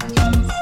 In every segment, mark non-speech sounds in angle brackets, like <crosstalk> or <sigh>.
Thank you.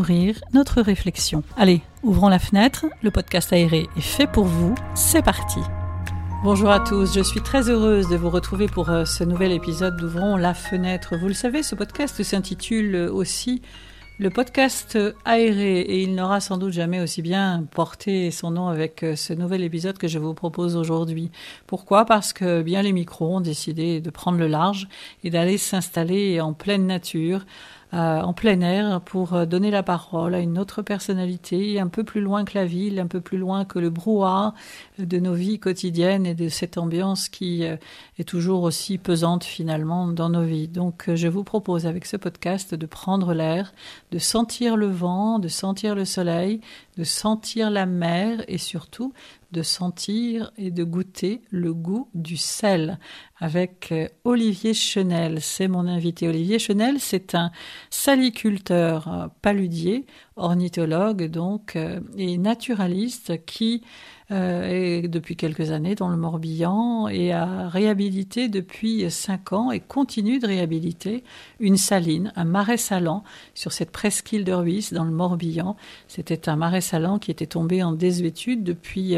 notre réflexion. Allez, ouvrons la fenêtre, le podcast aéré est fait pour vous, c'est parti Bonjour à tous, je suis très heureuse de vous retrouver pour euh, ce nouvel épisode d'Ouvrons la fenêtre. Vous le savez, ce podcast s'intitule aussi le podcast aéré et il n'aura sans doute jamais aussi bien porté son nom avec euh, ce nouvel épisode que je vous propose aujourd'hui. Pourquoi? Parce que bien les micros ont décidé de prendre le large et d'aller s'installer en pleine nature euh, en plein air pour euh, donner la parole à une autre personnalité, un peu plus loin que la ville, un peu plus loin que le brouhaha de nos vies quotidiennes et de cette ambiance qui euh, est toujours aussi pesante finalement dans nos vies. Donc je vous propose avec ce podcast de prendre l'air, de sentir le vent, de sentir le soleil, de sentir la mer et surtout de sentir et de goûter le goût du sel avec euh, Olivier Chenel. C'est mon invité. Olivier Chenel, c'est un saliculteur euh, paludier, ornithologue donc, euh, et naturaliste qui est depuis quelques années dans le Morbihan et a réhabilité depuis cinq ans et continue de réhabiliter une saline, un marais salant sur cette presqu'île de Ruisse dans le Morbihan. C'était un marais salant qui était tombé en désuétude depuis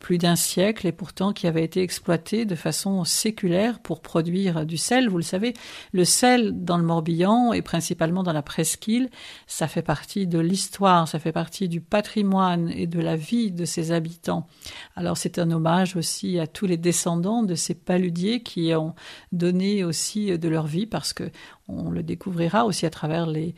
plus d'un siècle et pourtant qui avait été exploité de façon séculaire pour produire du sel. Vous le savez, le sel dans le Morbihan et principalement dans la presqu'île, ça fait partie de l'histoire, ça fait partie du patrimoine et de la vie de ses habitants. Alors c'est un hommage aussi à tous les descendants de ces paludiers qui ont donné aussi de leur vie parce que on le découvrira aussi à travers les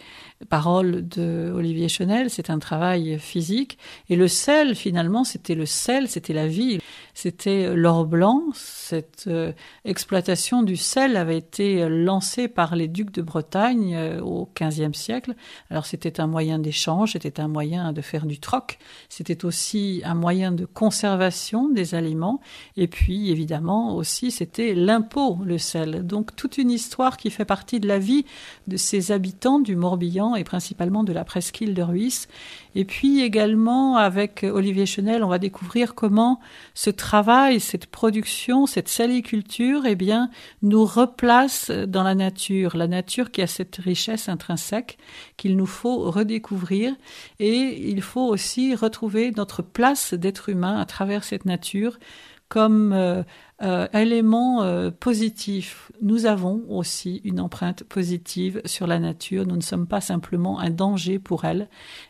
paroles de Olivier Chenel. C'est un travail physique. Et le sel, finalement, c'était le sel, c'était la vie. C'était l'or blanc. Cette euh, exploitation du sel avait été lancée par les ducs de Bretagne euh, au XVe siècle. Alors c'était un moyen d'échange, c'était un moyen de faire du troc. C'était aussi un moyen de conservation des aliments. Et puis, évidemment, aussi, c'était l'impôt, le sel. Donc toute une histoire qui fait partie de la vie de ces habitants du Morbihan et principalement de la presqu'île de Ruisse. Et puis également avec Olivier Chenel, on va découvrir comment ce travail, cette production, cette saliculture, eh bien, nous replace dans la nature, la nature qui a cette richesse intrinsèque qu'il nous faut redécouvrir et il faut aussi retrouver notre place d'être humain à travers cette nature comme euh, euh, élément euh, positif, nous avons aussi une empreinte positive sur la nature. Nous ne sommes pas simplement un danger pour elle.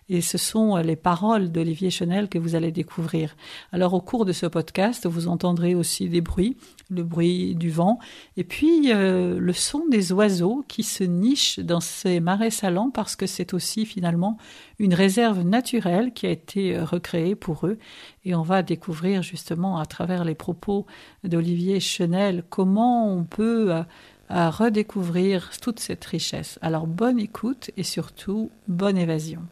Et ce sont euh, les paroles d'Olivier Chenel que vous allez découvrir. Alors au cours de ce podcast, vous entendrez aussi des bruits, le bruit du vent, et puis le son des oiseaux qui se nichent dans ces marais salants parce que c'est aussi finalement une réserve naturelle qui a été recréée pour eux. Et on va découvrir justement à travers les propos de Olivier Chenel, comment on peut euh, redécouvrir toute cette richesse. Alors bonne écoute et surtout bonne évasion.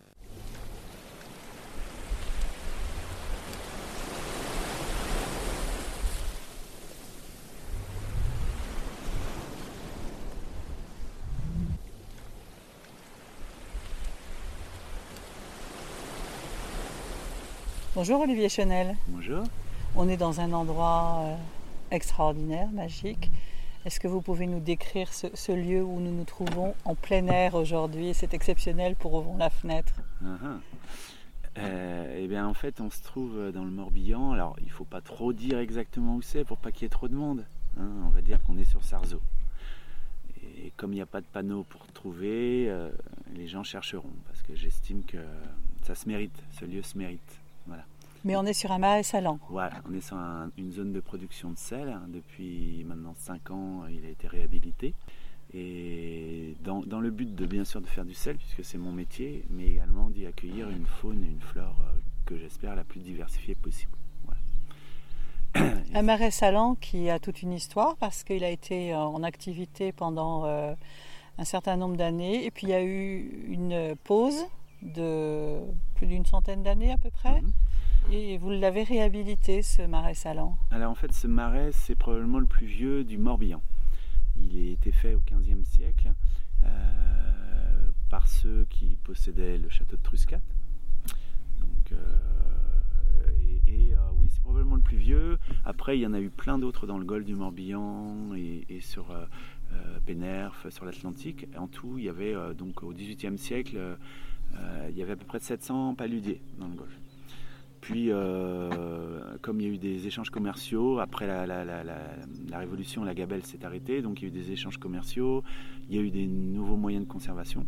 Bonjour Olivier Chenel. Bonjour. On est dans un endroit euh, extraordinaire, magique. Est-ce que vous pouvez nous décrire ce, lieu où nous nous trouvons en plein air aujourd'hui C'est exceptionnel pour Ouvrons la fenêtre? Uh eh bien, en fait, on se trouve dans le Morbihan. Alors, il ne faut pas trop dire exactement où c'est pour pas qu'il y ait trop de monde. Hein. On va dire qu'on est sur Sarzeau. Et comme il n'y a pas de panneau pour trouver, euh, les gens chercheront parce que j'estime que ça se mérite, ce lieu se mérite. Voilà. Mais on est sur un marais salant. Voilà, on est sur une zone de production de sel. Hein. Depuis maintenant 5 ans, il a été réhabilité. Et dans, le but de bien sûr de faire du sel, puisque c'est mon métier, mais également d'y accueillir une faune et une flore euh, que j'espère la plus diversifiée possible. <coughs> Un marais salant qui a toute une histoire parce qu'il a été en activité pendant un certain nombre d'années et puis il y a eu une pause de plus d'une centaine d'années à peu près. Mhm. Et vous l'avez réhabilité, ce marais salant Alors en fait, ce marais, c'est probablement le plus vieux du Morbihan. Il a été fait au XVe siècle euh, par ceux qui possédaient le château de Truscat. Donc, euh, et, euh, oui, c'est probablement le plus vieux. Après, il y en a eu plein d'autres dans le golfe du Morbihan et, sur Pénerf, sur l'Atlantique. En tout, il y avait donc au XVIIIe siècle, il y avait à peu près 700 paludiers dans le golfe. Puis, euh, comme il y a eu des échanges commerciaux, après la, Révolution, la gabelle s'est arrêtée, donc il y a eu des échanges commerciaux, il y a eu des nouveaux moyens de conservation,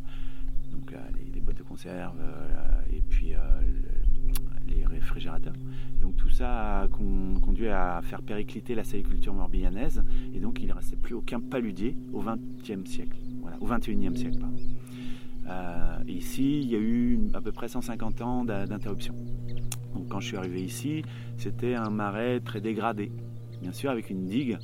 donc les, boîtes de conserve, euh, et puis euh, les réfrigérateurs. Donc tout ça a conduit à faire péricliter la saliculture morbihanaise, et donc il ne restait plus aucun paludier au XXe siècle, voilà, au XXIe siècle. ici, il y a eu à peu près 150 ans d'interruption quand je suis arrivé ici, c'était un marais très dégradé, bien sûr avec une digue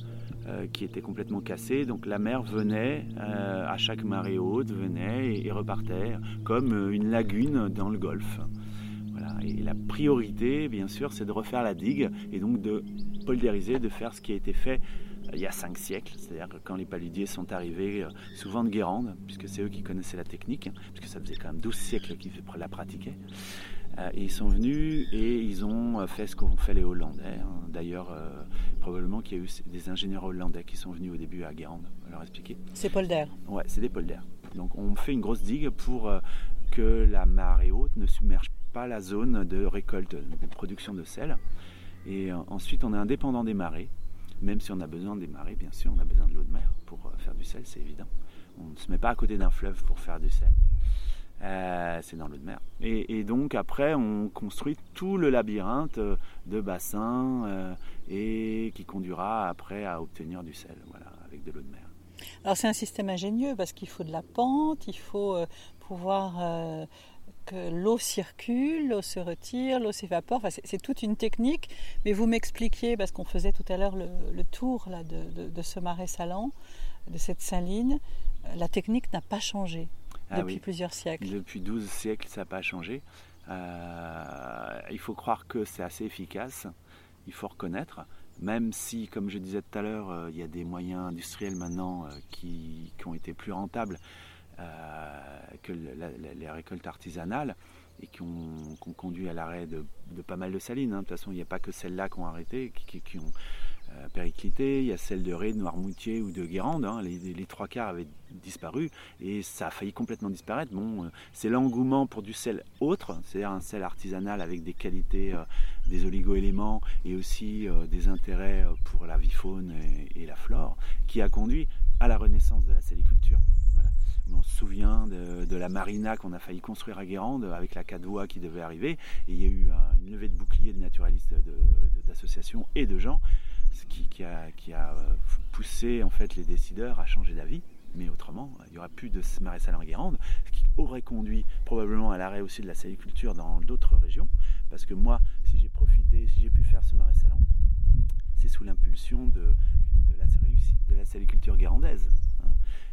euh, qui était complètement cassée. Donc la mer venait euh, à chaque marée haute, venait et, repartait comme euh, une lagune dans le golfe. Et la priorité, bien sûr, c'est de refaire la digue et donc de poldériser, de faire ce qui a été fait il y a cinq siècles, c'est-à-dire quand les paludiers sont arrivés, souvent de Guérande, puisque c'est eux qui connaissaient la technique, puisque ça faisait quand même 12 siècles qu'ils la pratiquaient. Euh, ils sont venus et ils ont euh, fait ce qu'ont fait les Hollandais. Hein. D'ailleurs, euh, probablement qu'il y a eu des ingénieurs hollandais qui sont venus au début à Guérande leur expliquer. C'est polders Ouais, c'est des polders. Donc on fait une grosse digue pour que la marée haute ne submerge pas la zone de récolte, de production de sel. Et ensuite, on est indépendant des marées. Même si on a besoin des marées, bien sûr, on a besoin de l'eau de mer pour faire du sel, c'est évident. On ne se met pas à côté d'un fleuve pour faire du sel. Euh, c'est dans l'eau de mer. Et, donc après, on construit tout le labyrinthe de bassins euh, et qui conduira après à obtenir du sel, voilà, avec de l'eau de mer. Alors c'est un système ingénieux parce qu'il faut de la pente, il faut euh, pouvoir que l'eau circule, l'eau se retire, l'eau s'évapore. Enfin, c'est toute une technique. Mais vous m'expliquiez, parce qu'on faisait tout à l'heure le, tour là, de, de, ce marais salant, de cette saline, la technique n'a pas changé. Ah depuis plusieurs siècles. Depuis 12 siècles, ça n'a pas changé. Euh, il faut croire que c'est assez efficace, il faut reconnaître, même si, comme je disais tout à l'heure, euh, il y a des moyens industriels maintenant euh, qui, ont été plus rentables que les récoltes artisanales et qui ont, conduit à l'arrêt de, pas mal de salines. Hein. De toute façon, il n'y a pas que celles-là qui ont arrêté, qui ont périclité, il y a celle de Ré, de Noirmoutier ou de Guérande. Hein. les, trois quarts avaient disparu et ça a failli complètement disparaître. Bon, euh, c'est l'engouement pour du sel autre, c'est-à-dire un sel artisanal avec des qualités, euh, des oligo-éléments et aussi des intérêts pour la vie faune et, la flore, qui a conduit à la renaissance de la saliculture. on se souvient de, la marina qu'on a failli construire à Guérande avec la cadoua qui devait arriver. Et il y a eu une levée de boucliers de naturalistes, d'associations et de gens qui, a, euh, poussé en fait les décideurs à changer d'avis. Mais autrement, il n'y aurait plus de maréchal en Guérande, ce qui aurait conduit probablement à l'arrêt aussi de la saliculture dans d'autres régions. Parce que moi, si j'ai profité, si j'ai pu faire ce maréchal, c'est sous l'impulsion de, la, saliculture guérandaise hein.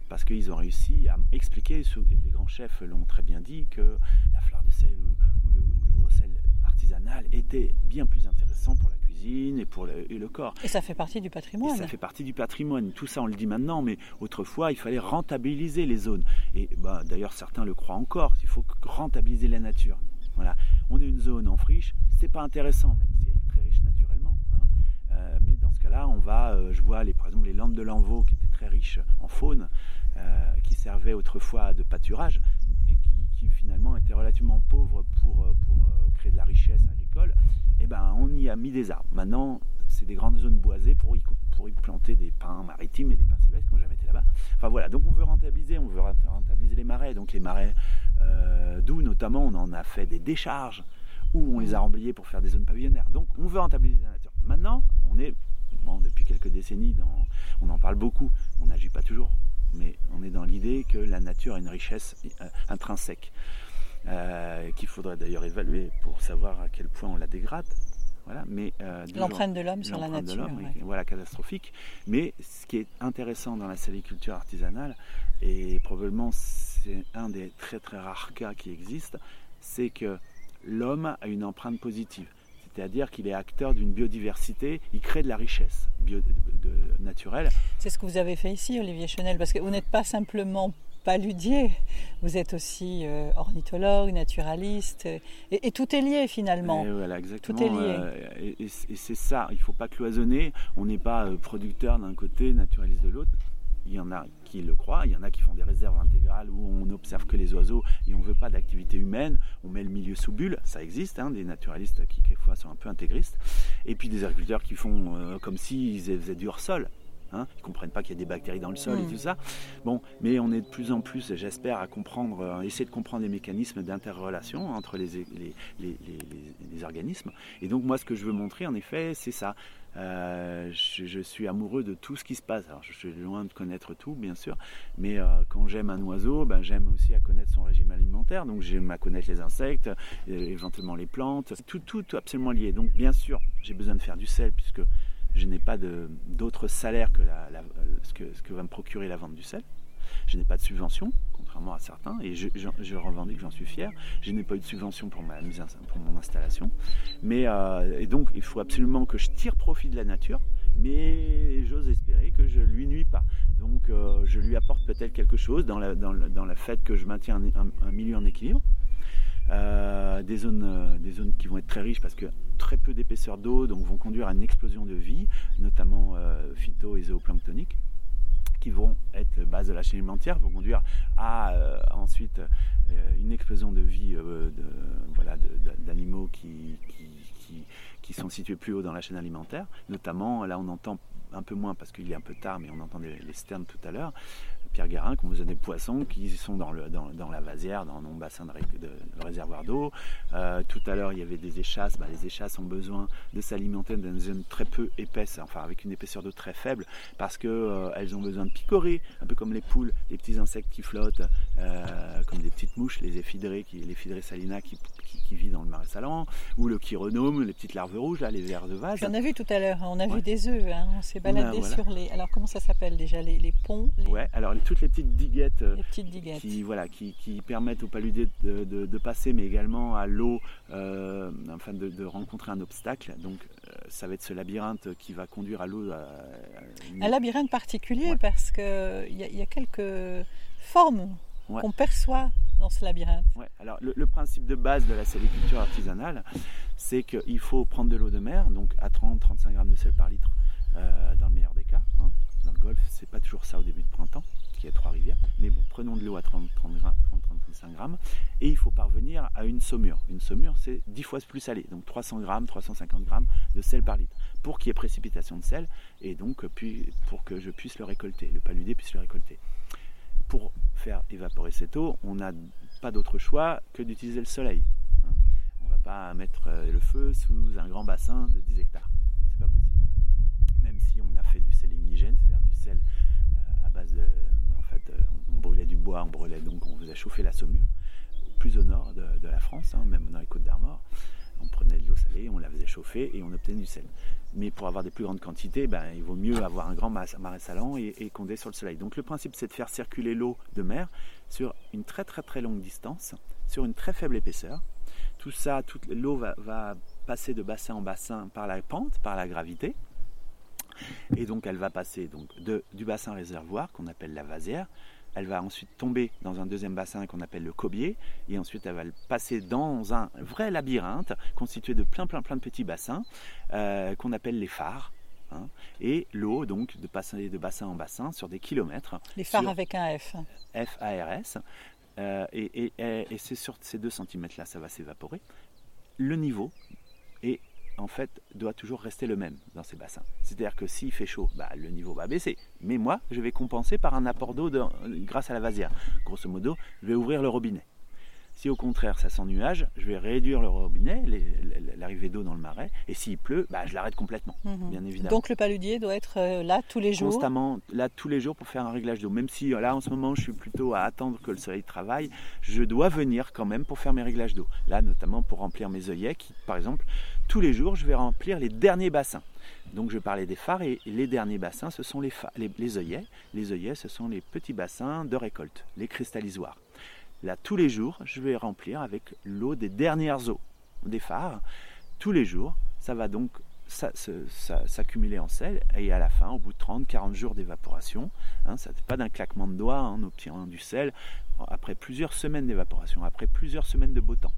parce qu'ils ont réussi à expliquer, et les grands chefs l'ont très bien dit, que la fleur de sel ou, le, ou le, gros sel artisanal était bien plus intéressant pour la et pour le, le corps. Et ça fait partie du patrimoine. ça fait partie du patrimoine. Tout ça, on le dit maintenant, mais autrefois, il fallait rentabiliser les zones. Et bah, d'ailleurs, certains le croient encore. Il faut rentabiliser la nature. Voilà. On est une zone en friche, c'est pas intéressant, même si elle est très riche naturellement. Hein. Euh, mais dans ce cas-là, on va, euh, je vois les, par exemple les landes de l'Envaux qui étaient très riches en faune, euh, qui servaient autrefois de pâturage qui, finalement étaient relativement pauvres pour, pour créer de la richesse agricole. Eh ben, on y a mis des arbres. Maintenant, c'est des grandes zones boisées pour y, pour y planter des pins maritimes et des pins sylvestres quand j'avais été là-bas. Enfin voilà, donc on veut rentabiliser, on veut rentabiliser les marais. Donc les marais euh, d'où notamment on en a fait des décharges où on les a remblayés pour faire des zones pavillonnaires. Donc on veut rentabiliser la nature. Maintenant, on est, depuis quelques décennies, on en parle beaucoup, on n'agit pas toujours, mais on est dans l'idée que la nature a une richesse euh, intrinsèque. Euh, qu'il faudrait d'ailleurs évaluer pour savoir à quel point on la dégrade. Voilà, mais l'empreinte de l'homme sur la nature, est, voilà, catastrophique. Mais ce qui est intéressant dans la saliculture artisanale, et probablement c'est un des très très rares cas qui existent, c'est que l'homme a une empreinte positive. C'est-à-dire qu'il est acteur d'une biodiversité, il crée de la richesse naturelle. C'est ce que vous avez fait ici, Olivier Chenel, parce que vous n'êtes pas simplement paludier, vous êtes aussi euh, ornithologue, naturaliste, et, tout est lié finalement. Et voilà, exactement. Tout est lié. Euh, et, c'est ça, il ne faut pas cloisonner. On n'est pas euh, producteur d'un côté, naturaliste de l'autre. Il y en a qui le croient, il y en a qui font des réserves intégrales où on n'observe que les oiseaux et on ne veut pas d'activité humaine, on met le milieu sous bulle, ça existe, hein, des naturalistes qui quelquefois sont un peu intégristes, et puis des agriculteurs qui font euh, comme s'ils faisaient du hors-sol. Hein, ils ne comprennent pas qu'il y a des bactéries dans le sol et hmm. tout ça. Bon, mais on est de plus en plus, j'espère, à comprendre, à essayer de comprendre les mécanismes d'interrelation entre les, les, les, organismes. Et donc moi, ce que je veux montrer, en effet, c'est ça. Euh, je, suis amoureux de tout ce qui se passe. Alors, je suis loin de connaître tout, bien sûr, mais euh, quand j'aime un oiseau, ben, j'aime aussi à connaître son régime alimentaire. Donc, j'aime à connaître les insectes, euh, éventuellement les plantes, tout, tout, absolument lié. Donc, bien sûr, j'ai besoin de faire du sel puisque je n'ai pas d'autre salaire que, ce que, ce que va me procurer la vente du sel. Je n'ai pas de subvention, à certains, et je, je, revendique, j'en suis fier. Je n'ai pas eu de subvention pour, ma pour mon installation. Mais, euh, et donc, il faut absolument que je tire profit de la nature, mais j'ose espérer que je lui nuis pas. Donc, euh, je lui apporte peut-être quelque chose dans la, dans, dans fait que je maintiens un, milieu en équilibre. Euh, des, zones, des zones qui vont être très riches parce que très peu d'épaisseur d'eau, donc vont conduire à une explosion de vie, notamment phyto et zooplanctonique qui vont être base de la chaîne alimentaire, vont conduire à euh, ensuite euh, une explosion de vie euh, de, voilà, d'animaux qui, qui, qui, sont situés plus haut dans la chaîne alimentaire. Notamment, là on entend un peu moins parce qu'il est un peu tard, mais on entendait les sternes tout à l'heure. Pierre Guérin, qu'on a des poissons qui sont dans, le, dans, la vasière, dans mon bassin de, réservoir d'eau. Euh, tout à l'heure, il y avait des échasses. Bah, les échasses ont besoin de s'alimenter dans une zone très peu épaisse, enfin avec une épaisseur d'eau très faible, parce qu'elles euh, ont besoin de picorer, un peu comme les poules, les petits insectes qui flottent, euh, comme des petites mouches, les éphidrées, qui, les salina qui, qui, vit dans le marais salant, ou le chironome, les petites larves rouges, là, les vers de vase. J'en ai vu tout à l'heure, on a vu des œufs, hein. on s'est baladé sur les. Alors comment ça s'appelle déjà les, les ponts Ouais, alors toutes les petites diguettes, euh, les petites diguettes. Qui, voilà, qui, qui, permettent aux paludés de, de, passer, mais également à l'eau, euh, enfin de, de, rencontrer un obstacle. Donc euh, ça va être ce labyrinthe qui va conduire à l'eau. Un labyrinthe particulier parce qu'il y, a, y a quelques formes qu'on perçoit dans ce labyrinthe. Alors le, principe de base de la saliculture artisanale, c'est qu'il faut prendre de l'eau de mer, donc à 30-35 grammes de sel par litre, dans le meilleur des cas. Hein. Dans le golfe, c'est pas toujours ça au début de printemps qui a trois rivières. Mais bon, prenons de l'eau à 30-35 grammes. Et il faut parvenir à une saumure. Une saumure, c'est 10 fois plus salé. Donc 300 grammes, 350 grammes de sel par litre. Pour qu'il y ait précipitation de sel et donc puis, pour que je puisse le récolter, le paludé puisse le récolter. Pour faire évaporer cette eau, on n'a pas d'autre choix que d'utiliser le soleil. Hein. On ne va pas mettre euh, le feu sous un grand bassin de 10 hectares. C'est pas possible. Même si on a fait du sel indigène, c'est-à-dire du sel en fait, euh, on brûlait du bois, on brûlait donc, on faisait chauffer la saumure, plus au nord de, la France, hein, même dans les côtes d'Armor. On prenait de l'eau salée, on la faisait chauffer et on obtenait du sel. Mais pour avoir des plus grandes quantités, ben, il vaut mieux avoir un grand marais salant et, et conder sur le soleil. Donc le principe, c'est de faire circuler l'eau de mer sur une très très très longue distance, sur une très faible épaisseur. Tout ça, toute l'eau va, passer de bassin en bassin par la pente, par la gravité. Et donc elle va passer donc du bassin réservoir qu'on appelle la vasière. Elle va ensuite tomber dans un deuxième bassin qu'on appelle le cobier. Et ensuite elle va passer dans un vrai labyrinthe constitué de plein plein plein de petits bassins euh, qu'on appelle les phares. Hein. et l'eau, donc, de passer de bassin en bassin sur des kilomètres. Les phares avec un F. F-A-R-S. Euh, et, et c'est sur ces deux centimètres-là, ça va s'évaporer. Le niveau est en fait, doit toujours rester le même dans ces bassins. C'est-à-dire que s'il fait chaud, bah, le niveau va baisser. Mais moi, je vais compenser par un apport d'eau grâce à la vasière. Grosso modo, je vais ouvrir le robinet. Si au contraire ça s'ennuage, je vais réduire le robinet, l'arrivée d'eau dans le marais, et s'il pleut, bah, je l'arrête complètement, mhm. bien évidemment. Donc le paludier doit être euh, là tous les jours Constamment, là tous les jours pour faire un réglage d'eau. Même si là en ce moment je suis plutôt à attendre que le soleil travaille, je dois venir quand même pour faire mes réglages d'eau. Là notamment pour remplir mes œillets, qui par exemple, tous les jours je vais remplir les derniers bassins. Donc je parlais des phares et les derniers bassins, ce sont les, les œillets. Les œillets, ce sont les petits bassins de récolte, les cristallisoires. Là, tous les jours, je vais remplir avec l'eau des dernières eaux des phares. Tous les jours, ça va donc s'accumuler en sel et à la fin, au bout de 30-40 jours d'évaporation, hein, ça n'est pas d'un claquement de doigts, on obtient du sel après plusieurs semaines d'évaporation, après plusieurs semaines de beau temps.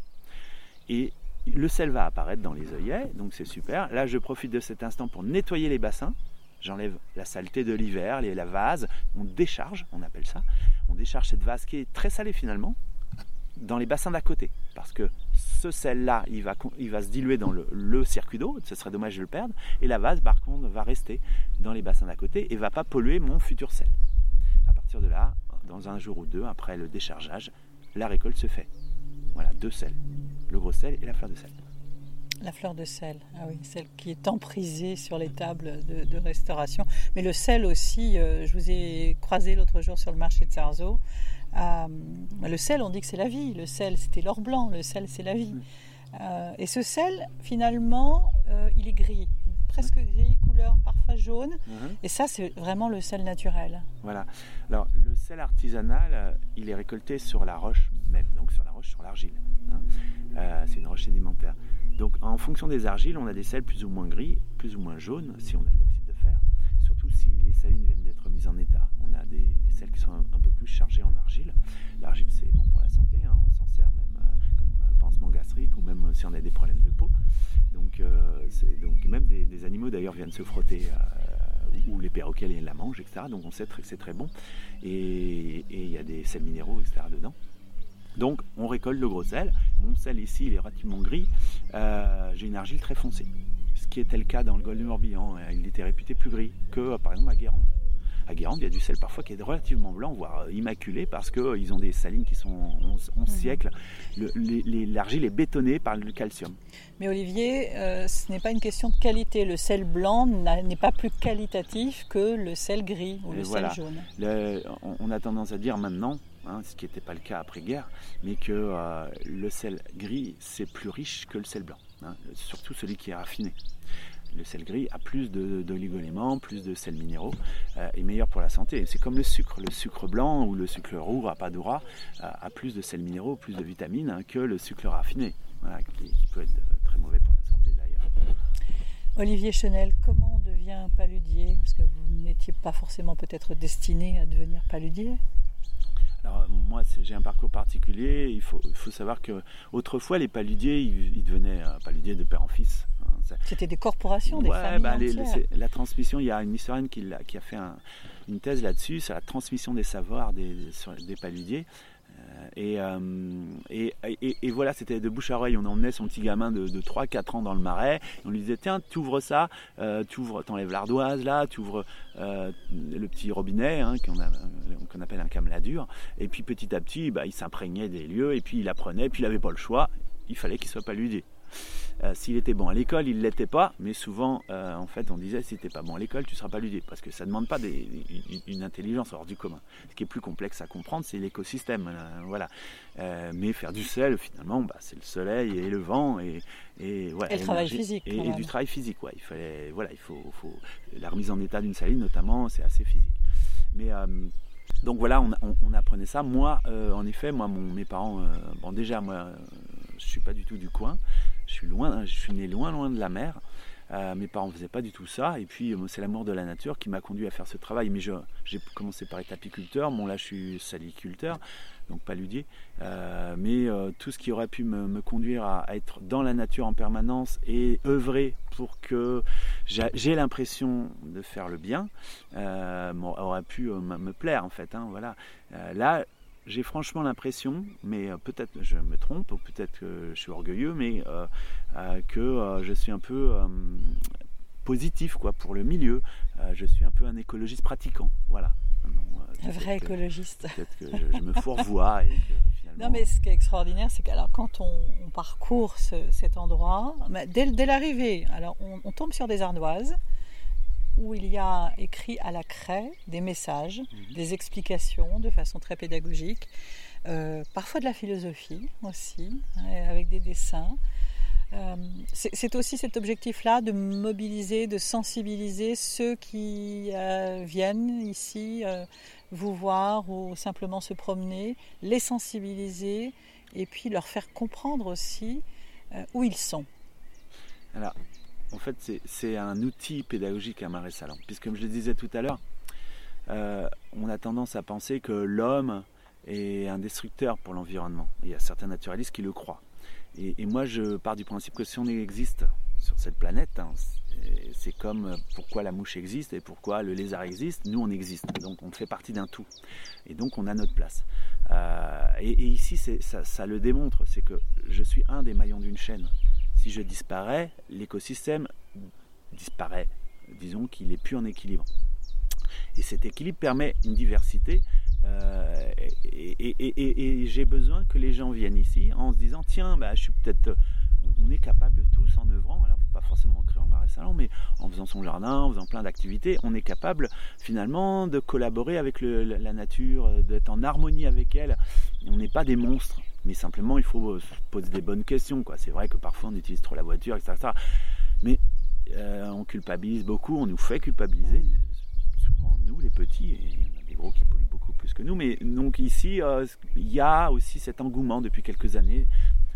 Et le sel va apparaître dans les œillets, donc c'est super. Là, je profite de cet instant pour nettoyer les bassins. J'enlève la saleté de l'hiver, la vase, on décharge, on appelle ça. On décharge cette vase qui est très salée finalement dans les bassins d'à côté. Parce que ce sel-là, il va, il va se diluer dans le, circuit d'eau, ce serait dommage de le perdre. Et la vase, par contre, va rester dans les bassins d'à côté et va pas polluer mon futur sel. À partir de là, dans un jour ou deux, après le déchargeage, la récolte se fait. Voilà, deux sels. Le gros sel et la fleur de sel. La fleur de sel, ah oui, celle qui est emprisée sur les tables de, restauration. Mais le sel aussi, euh, je vous ai croisé l'autre jour sur le marché de Sarzeau. Euh, le sel, on dit que c'est la vie. Le sel, c'était l'or blanc. Le sel, c'est la vie. Euh, et ce sel, finalement, il est gris, presque gris, couleur parfois jaune. Mhm. Et ça, c'est vraiment le sel naturel. Voilà. Alors, le sel artisanal, il est récolté sur la roche même, donc sur la roche, sur l'argile. Hein. c'est une roche sédimentaire. Donc en fonction des argiles, on a des sels plus ou moins gris, plus ou moins jaunes si on a de l'oxyde de fer. Surtout si les salines viennent d'être mises en état. On a des, sels qui sont un, peu plus chargés en argile. L'argile c'est bon pour la santé, hein. on s'en sert même euh, comme euh, pansement gastrique ou même si on a des problèmes de peau. Donc, euh, donc même des, animaux d'ailleurs viennent se frotter ou les perroquets la mangent, etc. Donc on sait que c'est très bon. Et il y a des sels minéraux, etc. dedans. Donc on récolte le gros sel. Mon sel ici, il est relativement gris. Euh, j'ai une argile très foncée. Ce qui était le cas dans le golfe du Morbihan. Euh, il était réputé plus gris que euh, par exemple à Guérande. À Guérande, il y a du sel parfois qui est relativement blanc, voire immaculé, parce qu'ils ont des salines qui sont 11, mhm. siècles. L'argile est bétonnée par le calcium. Mais Olivier, ce n'est pas une question de qualité. Le sel blanc n'est pas plus qualitatif que le sel gris ou le sel jaune. on a tendance à dire maintenant, Hein, ce qui n'était pas le cas après-guerre, mais que euh, le sel gris, c'est plus riche que le sel blanc, hein, surtout celui qui est raffiné. Le sel gris a plus d'oligoéléments, plus de sels minéraux, euh, et meilleur pour la santé. C'est comme le sucre. Le sucre blanc ou le sucre roux, rapadura, euh, a plus de sels minéraux, plus de vitamines hein, que le sucre raffiné, qui, peut être très mauvais pour la santé d'ailleurs. Olivier Chenel, comment on devient paludier? Parce que vous n'étiez pas forcément peut-être destiné à devenir paludier? Alors moi j'ai un parcours particulier, il faut, savoir que autrefois les paludiers ils, devenaient euh, paludiers de père en fils. Hein, C'était des corporations, des familles bah, La transmission, il y a une historienne qui, a, qui a fait une thèse là-dessus, sur la transmission des savoirs des, des paludiers. Euh, et, voilà, c'était de bouche à oreille. On emmenait son petit gamin de, 3-4 ans dans le marais. on lui disait Tiens, tu ouvres ça, euh, t'enlèves l'ardoise là, tu ouvres euh, le petit robinet hein, qu'on, appelle un cameladure. Et puis petit à petit, bah, il s'imprégnait des lieux et puis il apprenait. Puis il n'avait pas le choix. Il fallait qu'il soit pas paludé. Euh, s'il était bon à l'école, il ne l'était pas, mais souvent, euh, en fait, on disait si tu n'es pas bon à l'école, tu ne seras pas ludé, parce que ça ne demande pas une, intelligence hors du commun. Ce qui est plus complexe à comprendre, c'est l'écosystème. Euh, voilà. mais faire du sel, finalement, bah, c'est le soleil et le vent et, et, le travail physique. Et, du travail physique, ouais. Il fallait, voilà, il faut, faut la remise en état d'une saline, notamment, c'est assez physique. Mais donc voilà, on, apprenait ça. Moi, en effet, moi, mon, mes parents, bon déjà, moi, je suis pas du tout du coin. Je suis loin, je suis né loin, loin de la mer. Euh, mes parents ne faisaient pas du tout ça. Et puis, euh, c'est l'amour de la nature qui m'a conduit à faire ce travail. Mais j'ai commencé par être apiculteur. Bon, là, je suis saliculteur, donc paludier. Euh, mais tout ce qui aurait pu me, conduire à, être dans la nature en permanence et œuvrer pour que j'ai l'impression de faire le bien, aurait pu me plaire, en fait. Hein, voilà. là, j'ai franchement l'impression, mais euh, peut-être je me trompe, ou peut-être que je suis orgueilleux, mais euh, euh, que je suis un peu positif quoi, pour le milieu. je suis un peu un écologiste pratiquant. Voilà. un vrai écologiste. Peut-être que je, me fourvoie et que Non, mais ce qui est extraordinaire, c'est qu'alors quand on, parcourt cet endroit, dès, dès l'arrivée, alors on, tombe sur des ardoises où il y a écrit à la craie des messages, mhm. des explications de façon très pédagogique, euh, parfois de la philosophie aussi, avec des dessins. Euh, c'est aussi cet objectif-là de mobiliser, de sensibiliser ceux qui euh, viennent ici vous voir ou simplement se promener, les sensibiliser et puis leur faire comprendre aussi où ils sont. Alors, en fait, c'est un outil pédagogique à Marais Salon. Puisque, comme je le disais tout à l'heure, euh, on a tendance à penser que l'homme est un destructeur pour l'environnement. Il y a certains naturalistes qui le croient. Et, moi, je pars du principe que si on existe sur cette planète, hein, c'est comme pourquoi la mouche existe et pourquoi le lézard existe. Nous, on existe. Donc, on fait partie d'un tout. Et donc, on a notre place. Euh, et, ici, ça le démontre. C'est que je suis un des maillons d'une chaîne si je disparais, l'écosystème disparaît. Disons qu'il n'est plus en équilibre. Et cet équilibre permet une diversité. Euh, et, j'ai besoin que les gens viennent ici en se disant tiens, bah, je suis peut-être. On est capable tous en œuvrant, alors pas forcément en créant marais salon, mais en faisant son jardin, en faisant plein d'activités, on est capable finalement de collaborer avec la nature, d'être en harmonie avec elle. On n'est pas des monstres mais simplement il faut se poser des bonnes questions. C'est vrai que parfois on utilise trop la voiture, etc. Mais euh, on culpabilise beaucoup, on nous fait culpabiliser, souvent nous les petits, et il y en a des gros qui polluent beaucoup plus que nous. Mais donc ici, euh, il y a aussi cet engouement depuis quelques années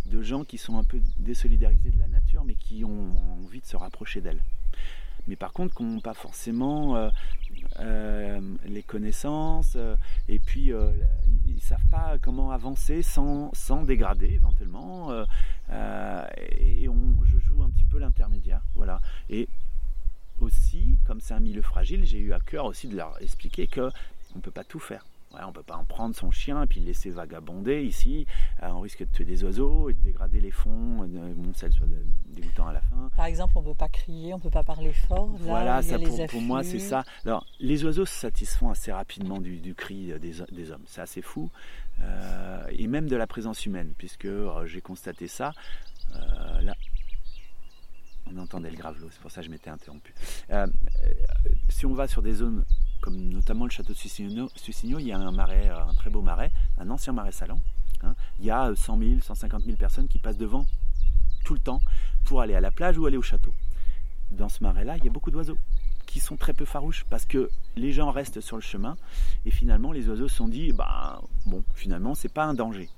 de gens qui sont un peu désolidarisés de la nature, mais qui ont envie de se rapprocher d'elle mais par contre qui n'ont pas forcément euh, euh, les connaissances euh, et puis ils ne savent pas comment avancer sans, sans dégrader éventuellement et on, je joue un petit peu l'intermédiaire voilà. Et aussi comme c'est un milieu fragile j'ai eu à cœur aussi de leur expliquer que on ne peut pas tout faire on ne peut pas en prendre son chien et puis le laisser vagabonder ici. Euh, on risque de tuer des oiseaux et de dégrader les fonds, de, bon, ça soit dégoûtant à la fin. Par exemple, on ne peut pas crier, on ne peut pas parler fort. voilà, ça, pour, moi, c'est ça. Alors, les oiseaux se satisfont assez rapidement du, cri des, hommes. C'est assez fou. Euh, et même de la présence humaine, puisque euh, j'ai constaté ça. là, on entendait le gravelot, c'est pour ça que je m'étais interrompu. si on va sur des zones comme notamment le château de Sucigno, il y a un marais, euh, un très beau marais, un ancien marais salant. Hein. Il y a 100 000, 150 000 personnes qui passent devant tout le temps pour aller à la plage ou aller au château. Dans ce marais-là, il y a beaucoup d'oiseaux qui sont très peu farouches parce que les gens restent sur le chemin et finalement les oiseaux se sont dit bah bon finalement c'est pas un danger.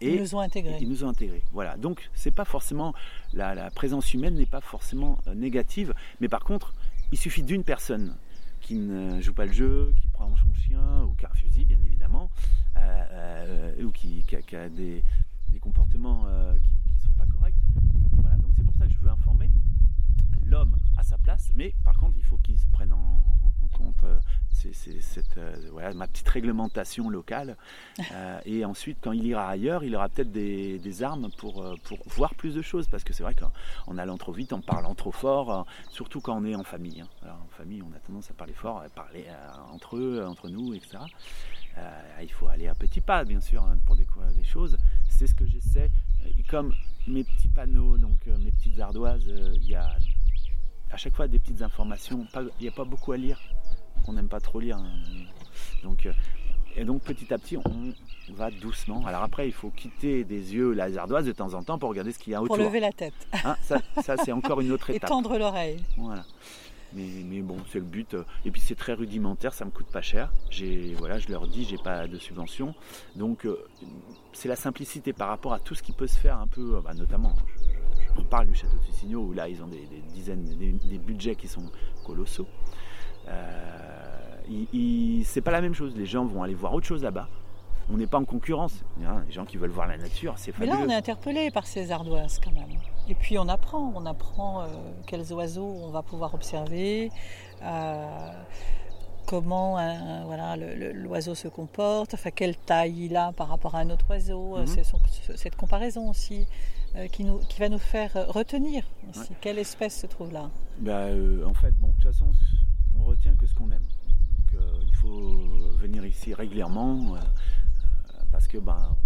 Et ils nous ont intégrés. Ils nous ont intégrés. Voilà. Donc c'est pas forcément la, la présence humaine n'est pas forcément euh, négative, mais par contre il suffit d'une personne qui ne joue pas le jeu, qui prend son chien ou qui a un fusil bien évidemment, euh, euh, ou qui, a, des, comportements euh, qui ne sont pas corrects. Voilà, donc c'est pour ça que je veux informer l'homme à sa place, mais par contre il faut qu'il se prenne en, compte c'est, cette, voilà, ma petite réglementation locale. <laughs> et ensuite, quand il ira ailleurs, il aura peut-être des, armes pour, pour voir plus de choses. Parce que c'est vrai qu'en allant trop vite, en parlant trop fort, surtout quand on est en famille. Hein. Alors, en famille, on a tendance à parler fort, à parler entre eux, entre nous, etc. il faut aller à petits pas, bien sûr, hein, pour découvrir des choses. C'est ce que j'essaie. Comme mes petits panneaux, donc mes petites ardoises, il y a à chaque fois des petites informations. Il n'y a pas beaucoup à lire on n'aime pas trop lire. Hein. Donc, euh, et donc petit à petit, on va doucement. Alors après, il faut quitter des yeux la ardoise de temps en temps pour regarder ce qu'il y a autour. Pour lever la tête. Hein, ça, c'est encore une autre <laughs> étape. Et tendre l'oreille. Voilà. Mais, bon, c'est le but. Et puis c'est très rudimentaire, ça me coûte pas cher. J'ai, voilà, je leur dis, j'ai pas de subvention. Donc euh, c'est la simplicité par rapport à tout ce qui peut se faire un peu, bah, notamment. Je, parle du château de Tussigno où là ils ont des, dizaines, des budgets qui sont colossaux. Euh, c'est pas la même chose. Les gens vont aller voir autre chose là-bas. On n'est pas en concurrence. Les gens qui veulent voir la nature, c'est fabuleux. Mais là, on est interpellé par ces ardoises quand même. Et puis on apprend, on apprend euh, quels oiseaux on va pouvoir observer, euh, comment voilà l'oiseau se comporte, enfin quelle taille il a par rapport à un autre oiseau. C'est cette comparaison aussi qui, nous, qui va nous faire retenir quelle espèce se trouve là? Bah, en fait, bon, de toute façon, on retient que ce qu'on aime. Donc euh, il faut venir ici régulièrement euh, parce que ben,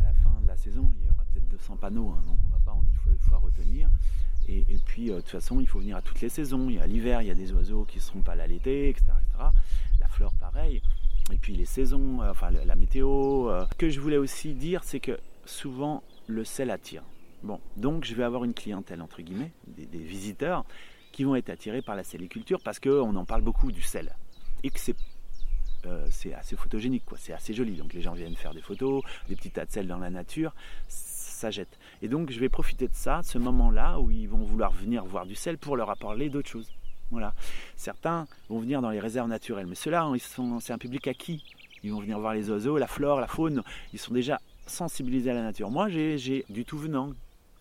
à la fin de la saison, il y aura peut-être 200 panneaux, hein, donc on ne va pas en une fois, retenir. Et, puis, de toute façon, il faut venir à toutes les saisons. Il y a l'hiver, il y a des oiseaux qui ne seront pas là l'été, etc.. La flore, pareil. Et puis les saisons, enfin la météo. Ce que je voulais aussi dire, c'est que souvent, le sel attire. Bon, donc je vais avoir une clientèle, entre guillemets, des visiteurs, qui vont être attirés par la saliculture parce qu'on en parle beaucoup du sel. Et que c'est euh, assez photogénique, quoi. C'est assez joli. Donc les gens viennent faire des photos, des petits tas de sel dans la nature, ça jette. Et donc je vais profiter de ça, ce moment-là où ils vont vouloir venir voir du sel pour leur parler d'autres choses. Voilà. Certains vont venir dans les réserves naturelles, mais ceux-là, c'est un public acquis. Ils vont venir voir les oiseaux, la flore, la faune. Ils sont déjà sensibilisés à la nature. Moi, j'ai du tout venant.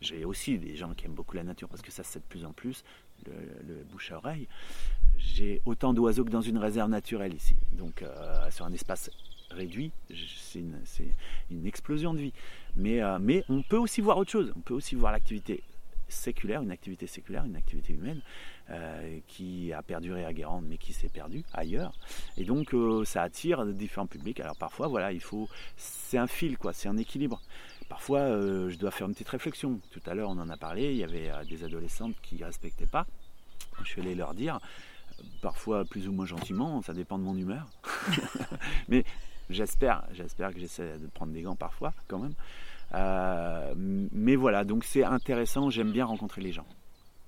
J'ai aussi des gens qui aiment beaucoup la nature parce que ça c'est de plus en plus le, bouche à oreille. J'ai autant d'oiseaux que dans une réserve naturelle ici. Donc euh, sur un espace réduit, c'est une, explosion de vie. Mais, euh, mais on peut aussi voir autre chose. On peut aussi voir l'activité séculaire, une activité séculaire, une activité humaine euh, qui a perduré à Guérande mais qui s'est perdue ailleurs. Et donc ça attire différents publics. Alors parfois, voilà, il faut, c'est un fil quoi, c'est un équilibre. Parfois, euh, je dois faire une petite réflexion. Tout à l'heure, on en a parlé, il y avait euh, des adolescentes qui ne respectaient pas. Je suis allé leur dire, parfois plus ou moins gentiment, ça dépend de mon humeur. <laughs> Mais j'espère, j'espère que j'essaie de prendre des gants parfois quand même. Euh, mais voilà, donc c'est intéressant, j'aime bien rencontrer les gens.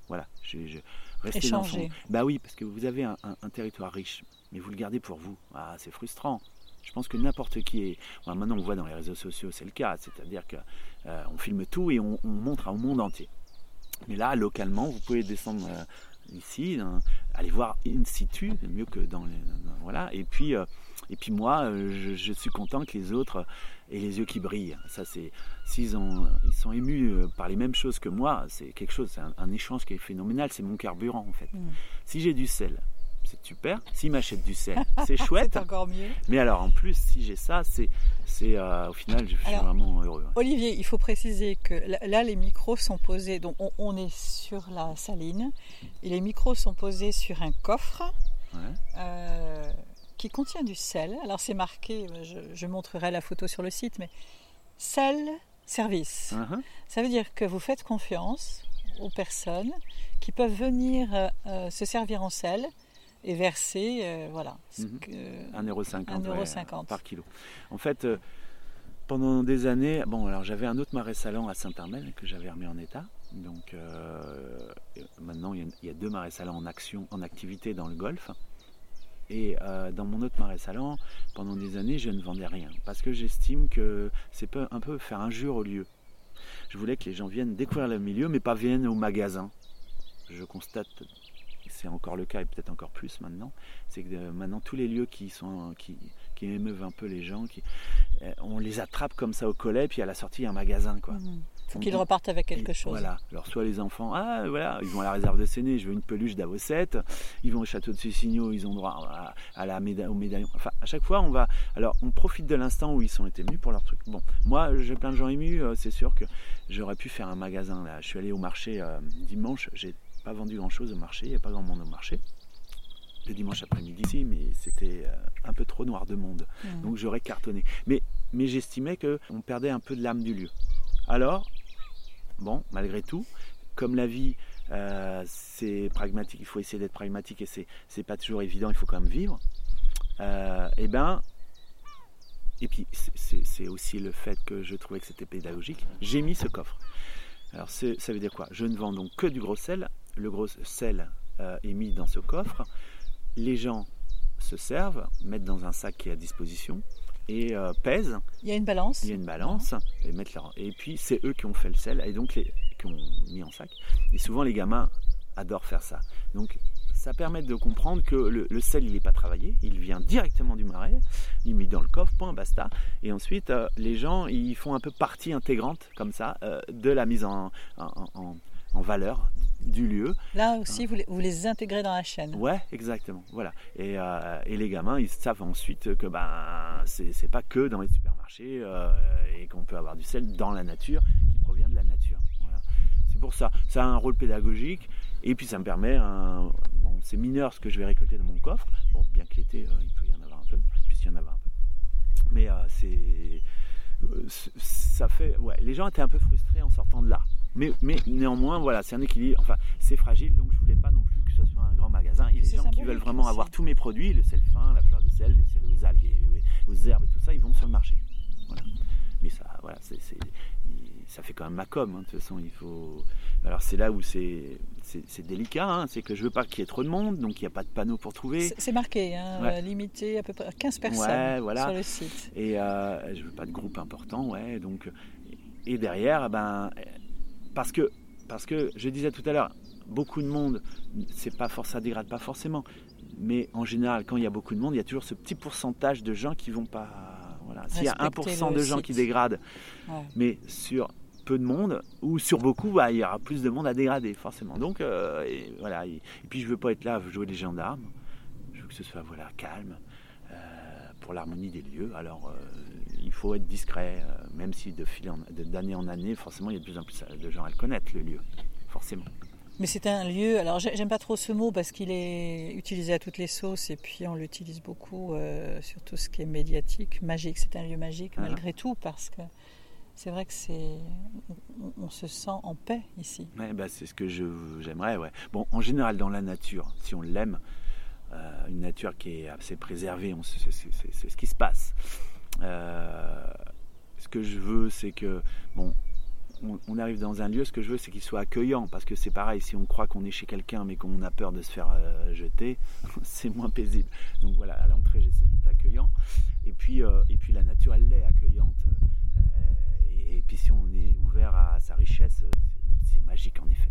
Voilà, je, rester dans son... Bah oui, parce que vous avez un, un territoire riche, mais vous le gardez pour vous. Ah, c'est frustrant. Je pense que n'importe qui est. maintenant, on voit dans les réseaux sociaux, c'est le cas. C'est-à-dire qu'on euh, filme tout et on, montre au monde entier. Mais là, localement, vous pouvez descendre euh, ici, aller voir in situ, mieux que dans les. voilà. Et puis, euh, et puis moi, je, suis content que les autres aient les yeux qui brillent. Ça, c'est. S'ils ont, ils sont émus par les mêmes choses que moi, c'est quelque chose, c'est un, échange qui est phénoménal. C'est mon carburant, en fait. Mmh. Si j'ai du sel, c'est super. S'il m'achète du sel, <laughs> c'est chouette. c'est encore mieux. Mais alors en plus, si j'ai ça, c'est, c'est euh, au final, je suis vraiment heureux. Olivier, il faut préciser que là, les micros sont posés. Donc on, est sur la saline et les micros sont posés sur un coffre. Euh, qui contient du sel. Alors c'est marqué, je, montrerai la photo sur le site, mais sel service. Uh-huh. Ça veut dire que vous faites confiance aux personnes qui peuvent venir euh, se servir en sel et verser, euh, voilà. Mhm. 1,50€ par kilo. En fait, euh, pendant des années, bon, alors j'avais un autre marais salant à Saint-Armel que j'avais remis en état. Donc euh, maintenant, il y, a, deux marais salants en action, en activité dans le golfe. Et dans mon autre marais salant, pendant des années, je ne vendais rien parce que j'estime que c'est un peu faire injure au lieu. Je voulais que les gens viennent découvrir le milieu, mais pas viennent au magasin. Je constate c'est encore le cas et peut-être encore plus maintenant, c'est que euh, maintenant tous les lieux qui sont qui, qui émeuvent un peu les gens, qui, euh, on les attrape comme ça au collet, puis à la sortie il y a un magasin quoi. Mmh. Faut qu'ils repartent avec quelque chose. Voilà. Alors soit les enfants, ah voilà, ils vont à la réserve de Séné, je veux une peluche d'Avocette. Ils vont au château de Sussigno, ils ont droit à, la au médaillon. Enfin, à chaque fois, on va. Alors, on profite de l'instant où ils sont été venus pour leur truc. Bon, moi, j'ai plein de gens émus. Euh, c'est sûr que j'aurais pu faire un magasin là. Je suis allé au marché dimanche. J'ai pas vendu grand chose au marché, il n'y a pas grand monde au marché. Le dimanche après-midi, mais c'était euh, un peu trop noir de monde. Mmh. Donc j'aurais cartonné. Mais, mais j'estimais qu'on perdait un peu de l'âme du lieu. Alors, bon, malgré tout, comme la vie, euh, c'est pragmatique, il faut essayer d'être pragmatique et c'est, c'est pas toujours évident, il faut quand même vivre. Euh, et ben, et puis c'est, aussi le fait que je trouvais que c'était pédagogique. J'ai mis ce coffre. Alors ça veut dire quoi? Je ne vends donc que du gros sel le gros sel euh, est mis dans ce coffre. Les gens se servent, mettent dans un sac qui est à disposition et euh, pèsent. Il y a une balance. Il y a une balance et mettent leur... et puis c'est eux qui ont fait le sel et donc les... qui ont mis en sac. Et souvent les gamins adorent faire ça. Donc ça permet de comprendre que le, sel il n'est pas travaillé, il vient directement du marais, il est mis dans le coffre, point, basta. Et ensuite euh, les gens ils font un peu partie intégrante comme ça de la mise en, en, en valeur du lieu. Là aussi, vous les, vous les intégrez dans la chaîne. Ouais, exactement. Voilà. Et, euh, et les gamins, ils savent ensuite que ben c'est pas que dans les supermarchés euh, et qu'on peut avoir du sel dans la nature qui provient de la nature. Voilà. C'est pour ça. Ça a un rôle pédagogique et puis ça me permet. Un, bon, c'est mineur ce que je vais récolter dans mon coffre. Bon, bien que l'été, euh, il peut y en avoir un peu. Il puisse y en avoir un peu. Mais c'est ça fait. Ouais, les gens étaient un peu frustrés en sortant de là. Mais, mais néanmoins, voilà, c'est un équilibre. Enfin, c'est fragile, donc je voulais pas non plus que ce soit un grand magasin. Et les gens qui veulent vraiment avoir tous mes produits, le sel fin, la fleur de sel, les sel aux algues, et, aux herbes et tout ça, ils vont sur le marché. Voilà. Mais ça, voilà, c'est, ça fait quand même ma com. Hein, de toute façon, il faut. Alors c'est là où c'est, c'est, délicat, hein, c'est que je veux pas qu'il y ait trop de monde, donc il n'y a pas de panneau pour trouver. C'est, marqué, hein, limité à peu près 15 personnes sur le site. Et euh, je veux pas de groupe important, ouais. Donc et derrière, eh ben parce que, parce que je disais tout à l'heure, beaucoup de monde, c'est pas ça dégrade pas forcément. Mais en général, quand il y a beaucoup de monde, il y a toujours ce petit pourcentage de gens qui vont pas. Voilà. S'il y a 1% de gens qui dégradent, mais sur peu de monde ou sur beaucoup, bah, il y aura plus de monde à dégrader forcément. Donc euh, et, voilà. Et, puis je veux pas être là, veux jouer les gendarmes. Je veux que ce soit voilà calme euh, pour l'harmonie des lieux. Alors euh, il faut être discret, même si de d'année en année, forcément, il y a de plus en plus de gens à le connaître, le lieu, forcément. Mais c'est un lieu, alors j'aime pas trop ce mot parce qu'il est utilisé à toutes les sauces et puis on l'utilise beaucoup euh, sur tout ce qui est médiatique, magique. C'est un lieu magique ah. malgré tout parce que c'est vrai que c'est, on, se sent en paix ici. Ouais, bah c'est ce que j'aimerais. Ouais. Bon, en général, dans la nature, si on l'aime, euh, une nature qui est assez préservée, c'est ce qui se passe. Euh, ce que je veux, c'est que, bon, on, arrive dans un lieu, ce que je veux, c'est qu'il soit accueillant, parce que c'est pareil, si on croit qu'on est chez quelqu'un, mais qu'on a peur de se faire euh, jeter, <laughs> c'est moins paisible. Donc voilà, à l'entrée, j'essaie d'être accueillant. Et puis, euh, et puis la nature, elle l'est accueillante. Et, puis si on est ouvert à sa richesse, c'est magique en effet.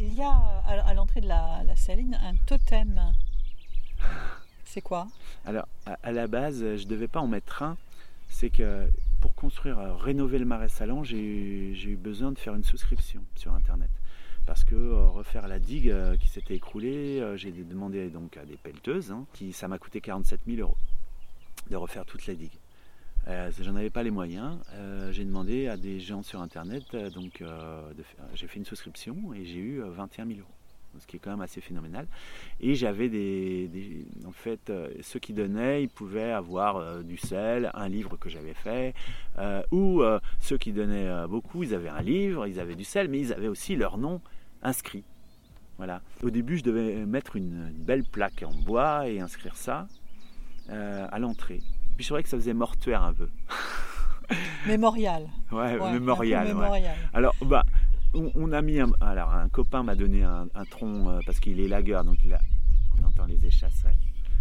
Il y a à l'entrée de la, la saline un totem <laughs> c'est quoi? Alors, à, la base, je ne devais pas en mettre un. C'est que pour construire, euh, rénover le marais salon, j'ai eu besoin de faire une souscription sur Internet. Parce que euh, refaire la digue euh, qui s'était écroulée, j'ai demandé donc à des pelleteuses, hein, qui, ça m'a coûté 47 000 euros de refaire toute la digue. J'en avais pas les moyens. j'ai demandé à des gens sur internet, donc j'ai fait une souscription et j'ai eu 21 000 euros ce qui est quand même assez phénoménal. Et j'avais des, En fait, euh, ceux qui donnaient, ils pouvaient avoir euh, du sel, un livre que j'avais fait, euh, ou ceux qui donnaient beaucoup, ils avaient un livre, ils avaient du sel, mais ils avaient aussi leur nom inscrit. Voilà. Au début, je devais mettre une, belle plaque en bois et inscrire ça à l'entrée. Puis je trouvais que ça faisait mortuaire un peu. mémorial. <laughs> Ouais, mémorial. mémorial. Alors, bah, on, a mis un, alors un copain m'a donné un, tronc euh, parce qu'il est lagueur, donc il a, on entend les échasses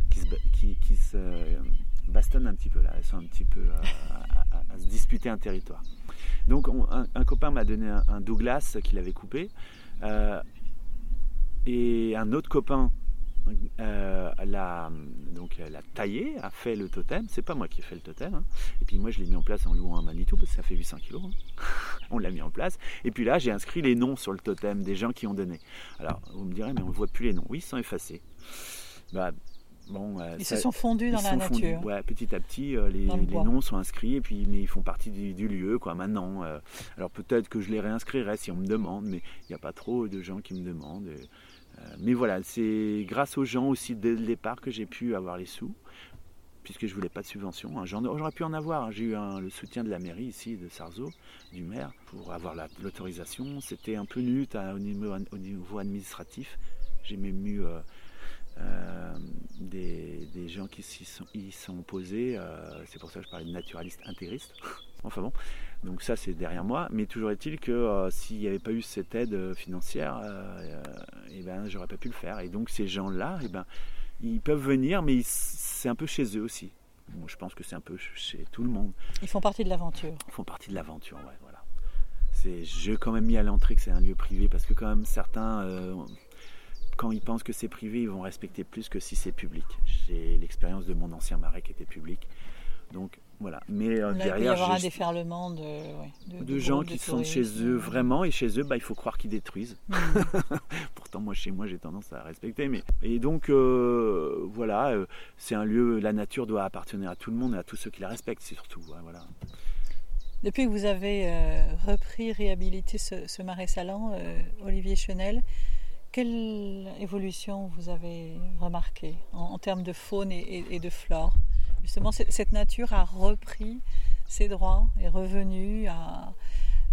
qui se, euh, bastonnent un petit peu là, elles sont un petit peu euh, à, se disputer un territoire. Donc un, copain m'a donné un, Douglas qu'il avait coupé et un autre copain euh, l'a, donc, l'a taillé, a fait le totem. C'est pas moi qui ai fait le totem. Hein. Et puis moi, je l'ai mis en place en louant un Manitou parce que ça fait 800 kilos. Hein. <laughs> on l'a mis en place. Et puis là, j'ai inscrit les noms sur le totem des gens qui ont donné. Alors, vous me direz, mais on ne voit plus les noms. Oui, ils sont effacés. Bah, Bon, euh, ils se sont fondus dans la nature. Ouais, petit à petit, euh, les, noms sont inscrits et puis mais ils font partie du, lieu quoi. Maintenant, alors peut-être que je les réinscrirai si on me demande, mais il n'y a pas trop de gens qui me demandent. Euh, mais voilà, c'est grâce aux gens aussi dès le départ que j'ai pu avoir les sous, puisque je voulais pas de subvention. J'aurais pu en avoir. Hein. J'ai eu le soutien de la mairie ici, de Sarzeau, du maire, pour avoir l'autorisation. C'était un peu nul au, niveau, administratif. J'ai même eu euh, euh, des, gens qui y sont, opposés. c'est pour ça que je parlais de naturaliste intégriste. <laughs> enfin bon, donc ça c'est derrière moi. Mais toujours est-il que euh, s'il n'y avait pas eu cette aide euh, financière, euh, et ben j'aurais pas pu le faire. Et donc ces gens-là, et ben ils peuvent venir, mais c'est un peu chez eux aussi. je pense que c'est un peu chez tout le monde. Ils font partie de l'aventure. Ils font partie de l'aventure, ouais, voilà. J'ai quand même mis à l'entrée que c'est un lieu privé parce que quand même certains, quand ils pensent que c'est privé, ils vont respecter plus que si c'est public. J'ai l'expérience de mon ancien marais qui était public. Donc voilà. Mais euh, derrière, il y avoir un déferlement de, de, gens qui sont chez eux vraiment, et chez eux, bah, il faut croire qu'ils détruisent. Mm. <laughs> Pourtant, moi, chez moi, j'ai tendance à respecter. Mais et donc, euh, voilà, euh, c'est un lieu. La nature doit appartenir à tout le monde et à tous ceux qui la respectent, surtout. voilà. Depuis que vous avez repris, réhabilité ce, marais salant, Olivier Chenel, quelle évolution vous avez remarqué en, termes de faune et de flore? Justement cette nature a repris ses droits, est revenue, à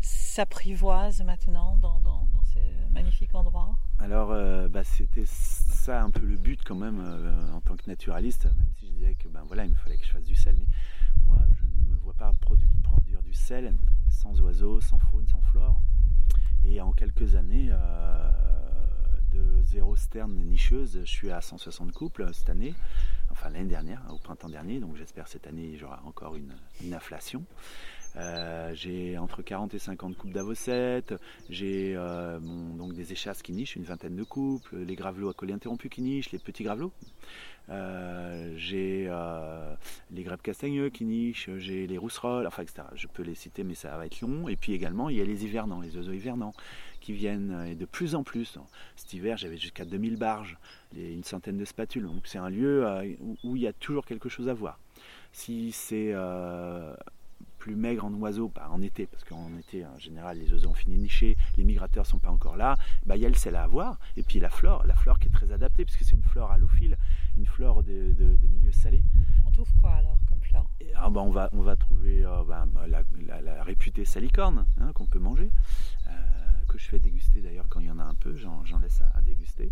s'apprivoise maintenant dans, ces magnifiques endroits Alors, euh, bah, c'était ça un peu le but quand même euh, en tant que naturaliste, même si je disais que ben voilà, il me fallait que je fasse du sel, mais moi je ne me vois pas produire, produire du sel sans oiseaux, sans faune, sans flore. Et en quelques années, euh, de zéro sterne nicheuse, je suis à 160 couples cette année, enfin l'année dernière, au printemps dernier, donc j'espère cette année j'aurai encore une, inflation. Euh, j'ai entre 40 et 50 couples d'avocettes, j'ai euh, donc des échasses qui nichent, une vingtaine de couples, les gravelots à collier interrompu qui nichent, les petits gravelots. Euh, j'ai les grèbes castagneux qui nichent, j'ai les rousserolles, enfin etc. Je peux les citer mais ça va être long. Et puis également il y a les hivernants, les oiseaux hivernants qui viennent euh, et de plus en plus. Cet hiver, j'avais jusqu'à 2000 barges, une centaine de spatules. Donc c'est un lieu euh, où il y a toujours quelque chose à voir. Si c'est euh, plus maigre en oiseaux, bah, en été, parce qu'en été, en général, les oiseaux ont fini de nicher, les migrateurs sont pas encore là, bah, il y a le sel à avoir, et puis la flore, la flore qui est très adaptée, puisque c'est une flore halophile, une flore de, de, de milieu salé. On trouve quoi alors comme flore? Ah, bah, on, va, on va trouver bah, la, réputée salicorne, hein, qu'on peut manger que je fais déguster d'ailleurs quand il y en a un peu, j'en laisse à, déguster,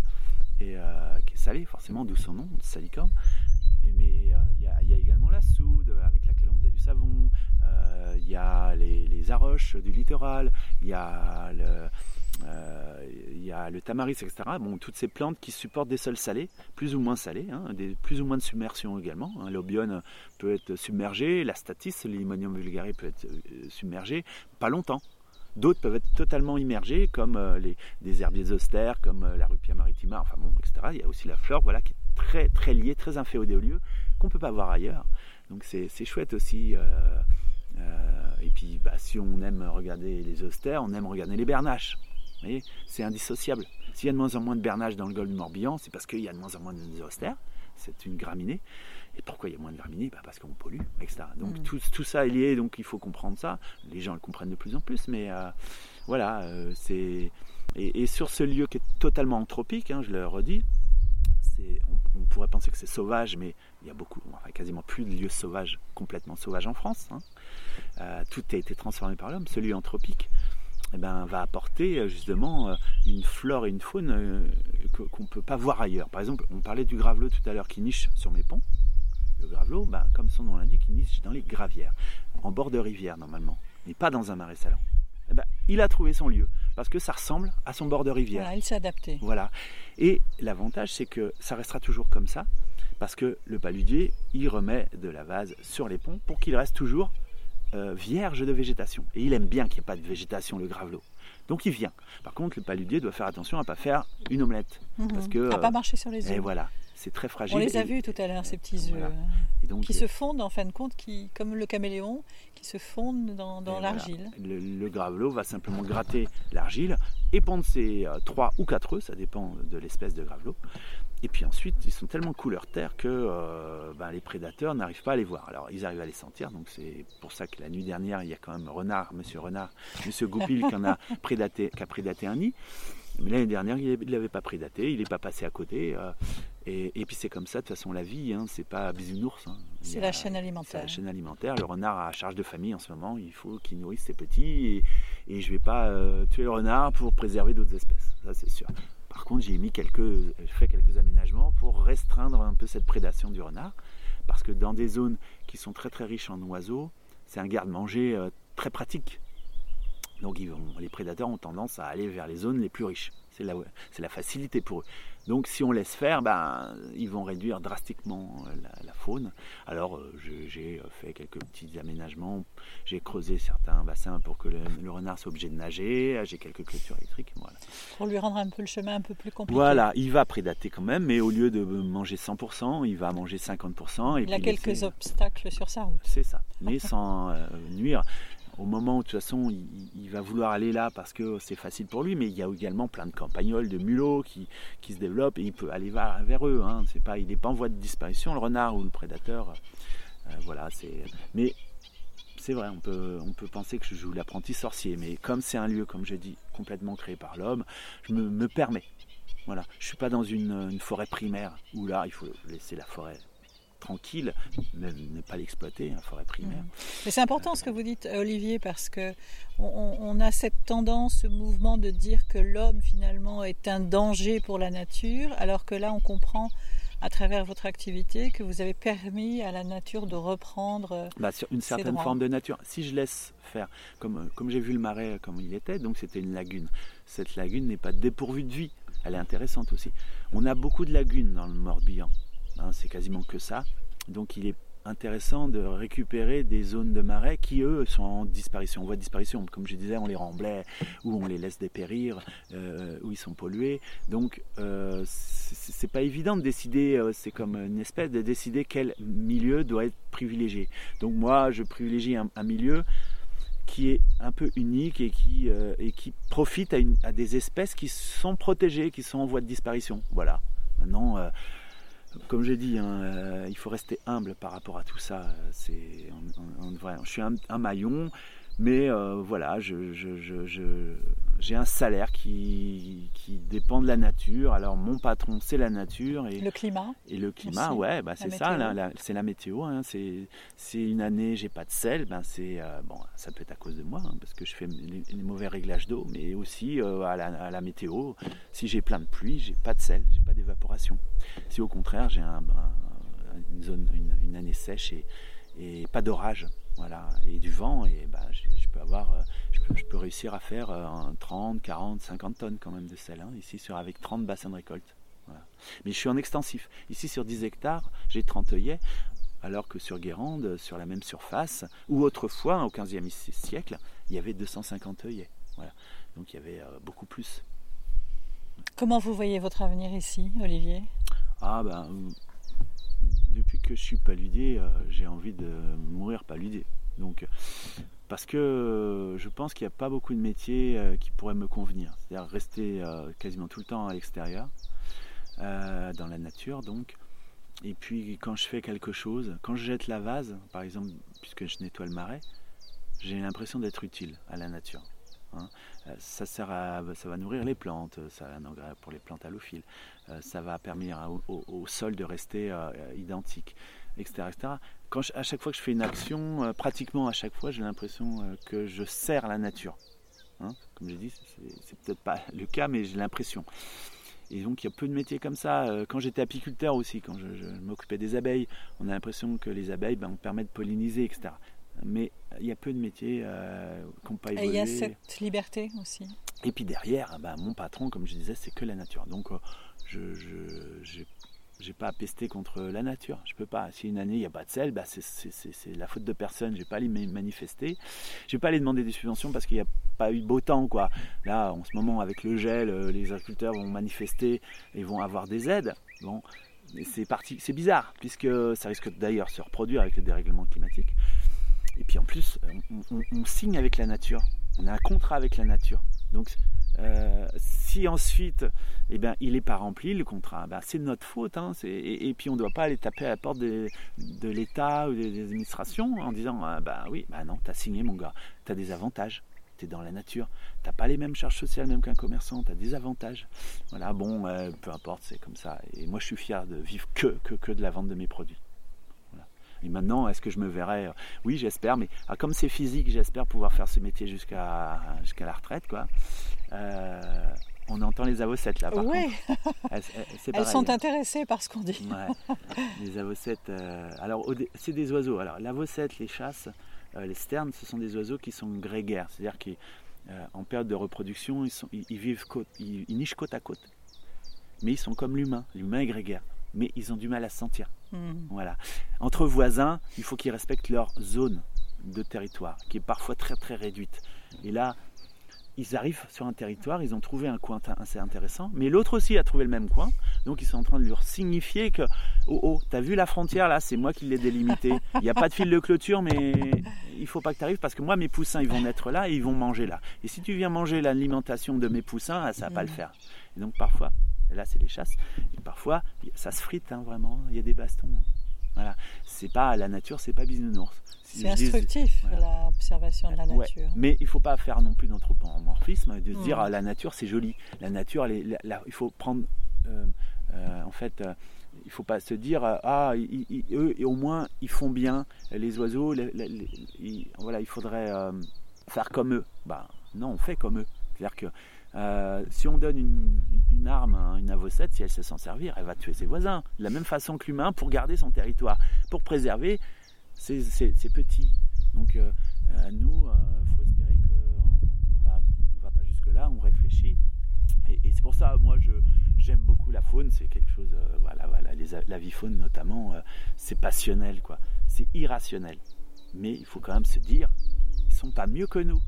et euh, qui est salé forcément, d'où son nom, salicorne. Mais euh, il y, a également la soude avec laquelle on faisait du savon, euh, il y a les, les, arroches du littoral, il y a le, tamaris, etc. Bon, toutes ces plantes qui supportent des sols salés, plus ou moins salés, hein, des, plus ou moins de submersion également. Hein. L'obione peut être submergé, la statis, l'imonium vulgare peut être submergé, pas longtemps. D'autres peuvent être totalement immergés, comme euh, les, des herbiers austères, comme euh, la rupia maritima, enfin bon, etc. Il y a aussi la flore, voilà, qui est très, très liée, très inféodée qu'on ne peut pas voir ailleurs. Donc c'est chouette aussi. Euh, et puis, bah, si on aime regarder les austères, on aime regarder les bernaches. Vous voyez, c'est indissociable. S'il y a de moins en moins de bernaches dans le golfe du Morbihan, c'est parce qu'il y a de moins en moins de austères. C'est une graminée. Et pourquoi il y a moins de graminées bah Parce qu'on pollue, etc. Donc mm. tout, tout, ça est lié, donc il faut comprendre ça. Les gens le comprennent de plus en plus, mais euh, voilà, euh, c'est. Et, sur ce lieu qui est totalement anthropique, hein, je le redis, on, on, pourrait penser que c'est sauvage, mais il y a beaucoup, enfin quasiment plus de lieux sauvages, complètement sauvages en France. Hein. Euh, tout a été transformé par l'homme. Ce lieu anthropique, eh ben, va apporter justement une flore et une faune qu'on ne peut pas voir ailleurs. Par exemple, on parlait du gravelot tout à l'heure qui niche sur mes ponts. Le gravelot, bah, comme son nom l'indique, il niche dans les gravières, en bord de rivière normalement, mais pas dans un marais salant. Eh ben, il a trouvé son lieu parce que ça ressemble à son bord de rivière. Voilà, il s'est adapté. Voilà. Et l'avantage, c'est que ça restera toujours comme ça parce que le paludier, il remet de la vase sur les ponts pour qu'il reste toujours euh, vierge de végétation. Et il aime bien qu'il n'y ait pas de végétation, le gravelot. Donc il vient. Par contre, le paludier doit faire attention à ne pas faire une omelette. Mhm. Parce que, à ne pas marcher sur les œufs. Et voilà c'est très fragile. On les a vus tout à l'heure, ces petits œufs. qui se fondent en fin de compte, qui, comme le caméléon, qui se fondent dans, l'argile. Le, gravelot va simplement gratter l'argile et pondre ses euh, trois ou quatre œufs, ça dépend de l'espèce de gravelot. Et puis ensuite, ils sont tellement couleur terre que euh, ben, les prédateurs n'arrivent pas à les voir. Alors, ils arrivent à les sentir. Donc, c'est pour ça que la nuit dernière, il y a quand même Renard, Monsieur Renard, Monsieur Goupil qui, a <laughs> prédaté, qui a prédaté un nid. Mais l'année dernière, il ne l'avait pas prédaté, il n'est pas passé à côté. Euh, et, puis c'est comme ça, de toute façon, la vie, hein, c'est pas bisounours. Hein. C'est la chaîne alimentaire. la chaîne alimentaire. Le renard a charge de famille en ce moment, il faut qu'il nourrisse ses petits. Et, je ne vais pas euh, tuer le renard pour préserver d'autres espèces, ça c'est sûr. Par contre, j'ai mis quelques, fait quelques aménagements pour restreindre un peu cette prédation du renard. Parce que dans des zones qui sont très très riches en oiseaux, c'est un garde-manger euh, très pratique. Donc les prédateurs ont tendance à aller vers les zones les plus riches. C'est la, la, facilité pour eux. Donc si on laisse faire, ben, ils vont réduire drastiquement euh, la, faune. Alors euh, j'ai euh, fait quelques petits aménagements. J'ai creusé certains bassins pour que le, renard soit obligé de nager. J'ai quelques clôtures électriques. Voilà. Pour lui rendre un peu le chemin un peu plus compliqué. Voilà, il va prédater quand même, mais au lieu de manger 100%, il va manger 50%. Et il a quelques obstacles sur sa route. C'est ça, mais sans nuire au moment où de toute façon il, va vouloir aller là parce que c'est facile pour lui, mais il y a également plein de campagnols, de mulots qui, se développent et il peut aller vers, eux. Hein. C'est pas, il n'est pas en voie de disparition, le renard ou le prédateur. Euh, voilà. Mais c'est vrai, on peut, penser que je joue l'apprenti sorcier, mais comme c'est un lieu, comme je dis, complètement créé par l'homme, je me, permets. Voilà, je suis pas dans une, forêt primaire où là il faut laisser la forêt tranquille, mais ne pas l'exploiter, la forêt primaire. Mais c'est important ce que vous dites, Olivier, parce que on, a cette tendance, ce mouvement de dire que l'homme finalement est un danger pour la nature, alors que là on comprend à travers votre activité que vous avez permis à la nature de reprendre euh, bah, sur une certaine forme de nature. Si je laisse faire, comme, euh, comme j'ai vu le marais comme il était, donc c'était une lagune. Cette lagune n'est pas dépourvue de vie. Elle est intéressante aussi. On a beaucoup de lagunes dans le Morbihan. Hein, c'est quasiment que ça. Donc il est intéressant de récupérer des zones de marais qui, eux, sont en disparition, voie de disparition. Comme je disais, on les remblait ou on les laisse dépérir, euh, où ils sont pollués. Donc, euh, c'est pas évident de décider, euh, c'est comme une espèce de décider quel milieu doit être privilégié. Donc, moi, je privilégie un, milieu qui est un peu unique et qui, euh, profite à, à, des espèces qui sont protégées, qui sont en voie de disparition. Voilà. Maintenant, comme j'ai dit, hein, euh, il faut rester humble par rapport à tout ça. C'est, je suis un, maillon, mais euh, voilà, je, j'ai un salaire qui, qui, dépend de la nature. Alors mon patron, c'est la nature. Et, le climat Et le climat, ouais, bah, c'est ça, c'est la météo. Hein, c'est, une année, j'ai pas de sel, ben c'est, euh, bon, ça peut être à cause de moi, hein, parce que je fais les, mauvais réglages d'eau, mais aussi à la, à, la, météo. Si j'ai plein de pluie, j'ai pas de sel, j'ai pas d'évaporation. Si au contraire j'ai un, une, zone, une, année sèche et, et pas d'orage, voilà, et du vent, et ben, je, peux avoir, euh, je peux, réussir à faire 30, 40, 50 tonnes quand même de sel, hein, ici sur, avec 30 bassins de récolte. Mais je suis en extensif. Ici sur 10 hectares, j'ai 30 œillets, alors que sur Guérande, sur la même surface, ou autrefois, au 15e siècle, il y avait 250 œillets. Voilà. Donc il y avait euh, beaucoup plus. Comment vous voyez votre avenir ici, Olivier? Ah ben, depuis que je suis paludier, euh, j'ai envie de mourir paludé. Donc, parce que je pense qu'il n'y a pas beaucoup de métiers euh, qui pourraient me convenir. C'est-à-dire rester euh, quasiment tout le temps à l'extérieur, dans la nature donc. Et puis quand je fais quelque chose, quand je jette la vase, par exemple, puisque je nettoie le marais, j'ai l'impression d'être utile à la nature. Hein. Euh, ça, sert ça va nourrir les plantes, ça un engrais pour les plantes allophiles, euh, ça va permettre au, sol de rester euh, identique, etc. Quand à chaque fois que je fais une action, pratiquement à chaque fois, j'ai l'impression que je sers la nature. Hein. Comme j'ai dit, c'est peut-être pas le cas, mais j'ai l'impression. Et donc il y a peu de métiers comme ça. Quand j'étais apiculteur aussi, quand je, m'occupais des abeilles, on a l'impression que les abeilles ben, permettent de polliniser, etc mais il y a peu de métiers euh, qui n'ont pas évolué. Et il y a cette liberté aussi. Et puis derrière, bah, mon patron, comme je disais, c'est que la nature. Donc euh, je n'ai pas à pester contre la nature. Je peux pas. Si une année il n'y a pas de sel, bah, c'est la faute de personne. Je vais pas aller manifester. Je vais pas aller demander des subventions parce qu'il n'y a pas eu de beau temps. Quoi. Là, en ce moment, avec le gel, euh, les agriculteurs vont manifester et vont avoir des aides. Bon, c'est parti. C'est bizarre puisque ça risque d'ailleurs de se reproduire avec le dérèglement climatique. Et puis en plus, on, signe avec la nature. On a un contrat avec la nature. Donc euh, si ensuite eh ben, il n'est pas rempli le contrat, ben, c'est notre faute. Hein, et, puis on ne doit pas aller taper à la porte de, l'État ou des, administrations en disant bah oui, bah non, tu as signé mon gars, tu as des avantages, dans la nature, tu n'as pas les mêmes charges sociales même qu'un commerçant, tu as des avantages. Voilà, bon, euh, peu importe, c'est comme ça. Et moi je suis fier de vivre que, que, que de la vente de mes produits. Et maintenant, est-ce que je me verrai euh, Oui, j'espère, mais ah, comme c'est physique, j'espère pouvoir faire ce métier jusqu'à jusqu'à la retraite. Quoi. Euh, on entend les avocettes là, par oui. <laughs> Elles, sont intéressées par ce qu'on dit. Les avocettes, euh, alors c'est des oiseaux. Alors l'avocette, les chasses, les sternes, ce sont des oiseaux qui sont grégaires, c'est-à-dire qu'en période de reproduction, ils, sont, ils, vivent côte, ils, nichent côte à côte. Mais ils sont comme l'humain, l'humain est grégaire, mais ils ont du mal à se sentir. Hmm. Voilà. Entre voisins, il faut qu'ils respectent leur zone de territoire, qui est parfois très très réduite. Et là, ils arrivent sur un territoire, ils ont trouvé un coin assez intéressant, mais l'autre aussi a trouvé le même coin, donc ils sont en train de leur signifier que oh oh, t'as vu la frontière là, c'est moi qui l'ai délimitée. Il n'y a pas de fil de clôture, mais il faut pas que tu arrives parce que moi mes poussins ils vont naître là et ils vont manger là. Et si tu viens manger l'alimentation de mes poussins, ça va pas le hmm. faire. Et donc parfois là, c'est les chasses. Et parfois, ça se frite hein, vraiment. Il y a des bastons. Hein. Voilà. C'est pas la nature, c'est pas bisounours. C'est instructif l'observation de la nature. mais il faut pas faire non plus d'anthropomorphisme, de se dire ah, la nature c'est joli. La nature, il faut prendre euh, euh, en fait il faut pas se dire ah eux et au moins ils font bien les oiseaux voilà il faudrait faire comme eux bah non on fait comme eux c'est à que si on donne une, arme à une avocette, si elle sait s'en servir, elle va tuer ses voisins. De la même façon que l'humain pour garder son territoire, pour préserver ses, petits. Donc nous, il faut espérer qu'on va, on va pas jusque-là, on réfléchit. Et, c'est pour ça, moi, j'aime beaucoup la faune. C'est quelque chose, euh, voilà, voilà, la vie faune notamment, euh, c'est passionnel, quoi. C'est irrationnel. Mais il faut quand même se dire, ils sont pas mieux que nous.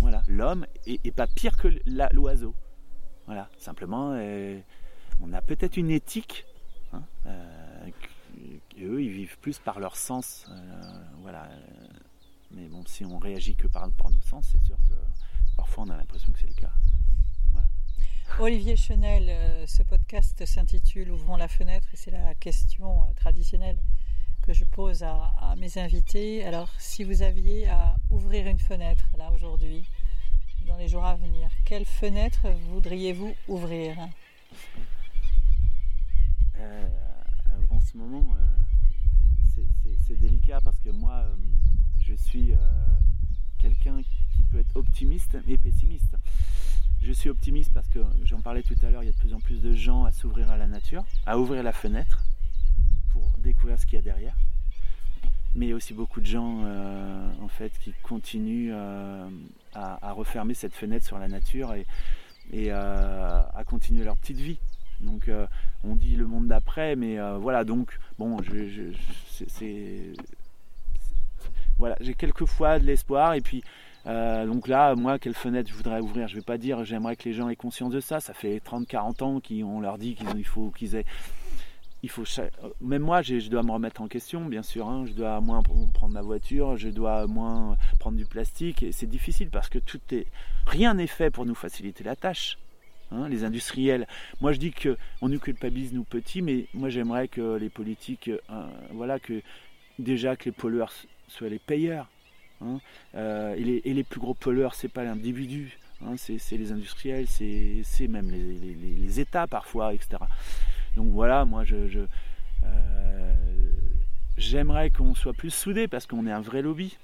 Voilà, l'homme est, pas pire que l'oiseau. Voilà, simplement, euh, on a peut-être une éthique. Hein, eux, ils vivent plus par leur sens. voilà. Mais bon, si on réagit que par, par nos sens, c'est sûr que parfois on a l'impression que c'est le cas. Olivier Chenel, euh, ce podcast s'intitule Ouvrons la fenêtre et c'est la question euh, traditionnelle je pose à, mes invités. Alors, si vous aviez à ouvrir une fenêtre là aujourd'hui, dans les jours à venir, quelle fenêtre voudriez-vous ouvrir? Euh, En ce moment, c'est délicat parce que moi, je suis quelqu'un qui peut être optimiste et pessimiste. Je suis optimiste parce que j'en parlais tout à l'heure, il y a de plus en plus de gens à s'ouvrir à la nature, à ouvrir la fenêtre pour découvrir ce qu'il y a derrière. Mais il y a aussi beaucoup de gens euh, en fait qui continuent euh, à, refermer cette fenêtre sur la nature et, euh, à continuer leur petite vie. Donc on dit le monde d'après, mais voilà donc bon, je, c'est voilà, j'ai quelquefois de l'espoir et puis donc là, moi, quelle fenêtre je voudrais ouvrir? Je ne vais pas dire j'aimerais que les gens aient conscience de ça. Ça fait 30-40 ans qu'on leur dit qu'il faut qu'ils aient. Il faut, même moi, je dois me remettre en question, bien sûr. Hein. Je dois moins prendre ma voiture, je dois moins prendre du plastique. Et c'est difficile parce que tout est, rien n'est fait pour nous faciliter la tâche. Hein. les industriels. Moi, je dis que on nous culpabilise nous petits, mais moi, j'aimerais que les politiques, euh, voilà, que déjà que les pollueurs soient les payeurs. Hein. Euh, et, les, plus gros pollueurs, c'est pas l'individu, c'est les industriels, c'est même les, États parfois, etc. Donc voilà, moi euh, j'aimerais qu'on soit plus soudés parce qu'on est un vrai lobby,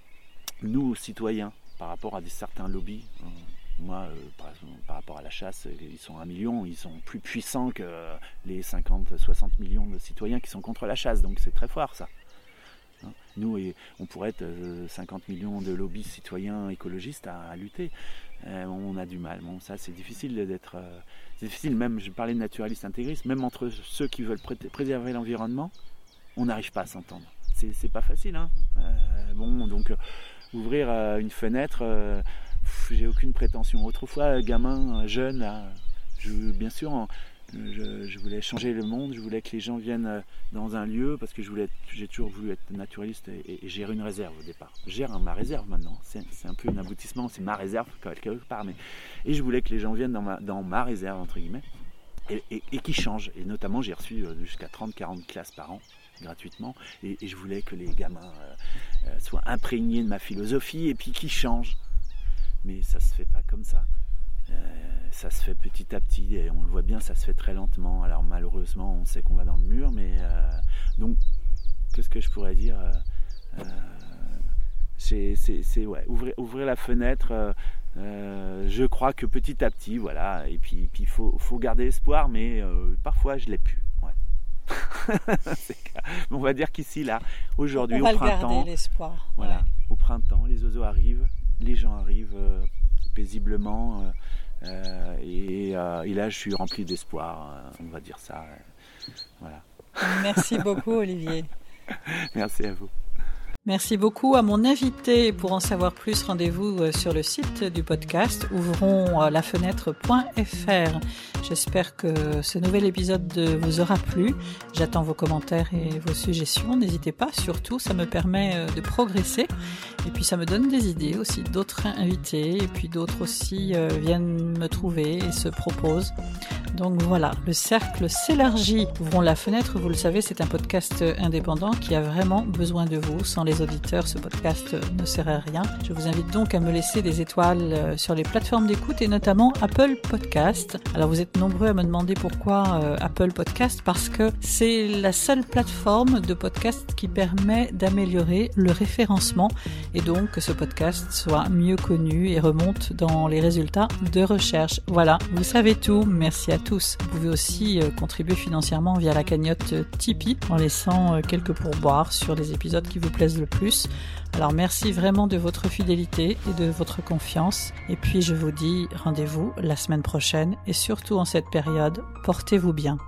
nous citoyens, par rapport à certains lobbies. Hein. Moi, euh, par, rapport à la chasse, ils sont un million, ils sont plus puissants que les 50, 60 millions de citoyens qui sont contre la chasse, donc c'est très fort ça. Hein. Nous, on pourrait être 50 euh, millions de lobbies citoyens écologistes à, lutter. Euh, on a du mal. Bon, ça, c'est difficile d'être. Euh, c'est difficile, même, je parlais de naturalistes intégristes, même entre ceux qui veulent préserver l'environnement, on n'arrive pas à s'entendre. C'est pas facile. Hein bon, donc, ouvrir une fenêtre, j'ai aucune prétention. Autrefois, gamin, jeune, je, bien sûr, je, voulais changer le monde, je voulais que les gens viennent euh, dans un lieu parce que j'ai toujours voulu être naturaliste et, gérer une réserve au départ. Je gère ma réserve maintenant, c'est, un peu un aboutissement, c'est ma réserve quelque part. Mais, et je voulais que les gens viennent dans ma, réserve, entre guillemets, et, qui changent. Et notamment, j'ai reçu euh, jusqu'à 30-40 classes par an gratuitement et, je voulais que les gamins euh, soient imprégnés de ma philosophie et puis qu'ils changent. Mais ça se fait pas comme ça. Euh, ça se fait petit à petit et on le voit bien, ça se fait très lentement. Alors malheureusement, on sait qu'on va dans le mur, mais euh, donc qu'est-ce que je pourrais dire euh, c'est ouais, ouvrir, ouvrir, la fenêtre. je crois que petit à petit, voilà. Et puis il faut, faut, garder espoir, mais parfois je l'ai plus. <laughs> on va dire qu'ici, là, aujourd'hui, au printemps, l'espoir. Voilà, au printemps, les oiseaux arrivent, les gens arrivent paisiblement. Euh, euh, euh, et, là, je suis rempli d'espoir, on va dire ça. Voilà. Merci beaucoup, Olivier. <laughs> Merci à vous. Merci beaucoup à mon invité. Pour en savoir plus, rendez-vous euh, sur le site du podcast ouvronslafenêtre.fr. J'espère que ce nouvel épisode vous aura plu. J'attends vos commentaires et vos suggestions. N'hésitez pas, surtout, ça me permet euh, de progresser. Et puis ça me donne des idées aussi d'autres invités. Et puis d'autres aussi euh, viennent me trouver et se proposent. Donc voilà, le cercle s'élargit. Ouvrons la fenêtre, vous le savez, c'est un podcast indépendant qui a vraiment besoin de vous. Sans les auditeurs, ce podcast ne serait rien. Je vous invite donc à me laisser des étoiles euh, sur les plateformes d'écoute et notamment Apple Podcast. Alors vous êtes nombreux à me demander pourquoi euh, Apple Podcast parce que c'est la seule plateforme de podcast qui permet d'améliorer le référencement et donc que ce podcast soit mieux connu et remonte dans les résultats de recherche. Voilà, vous savez tout. Merci à tous. Vous pouvez aussi euh, contribuer financièrement via la cagnotte Tipeee en laissant euh, quelques pourboires sur les épisodes qui vous plaisent le plus. Alors merci vraiment de votre fidélité et de votre confiance. Et puis je vous dis rendez-vous la semaine prochaine et surtout en cette période, portez-vous bien.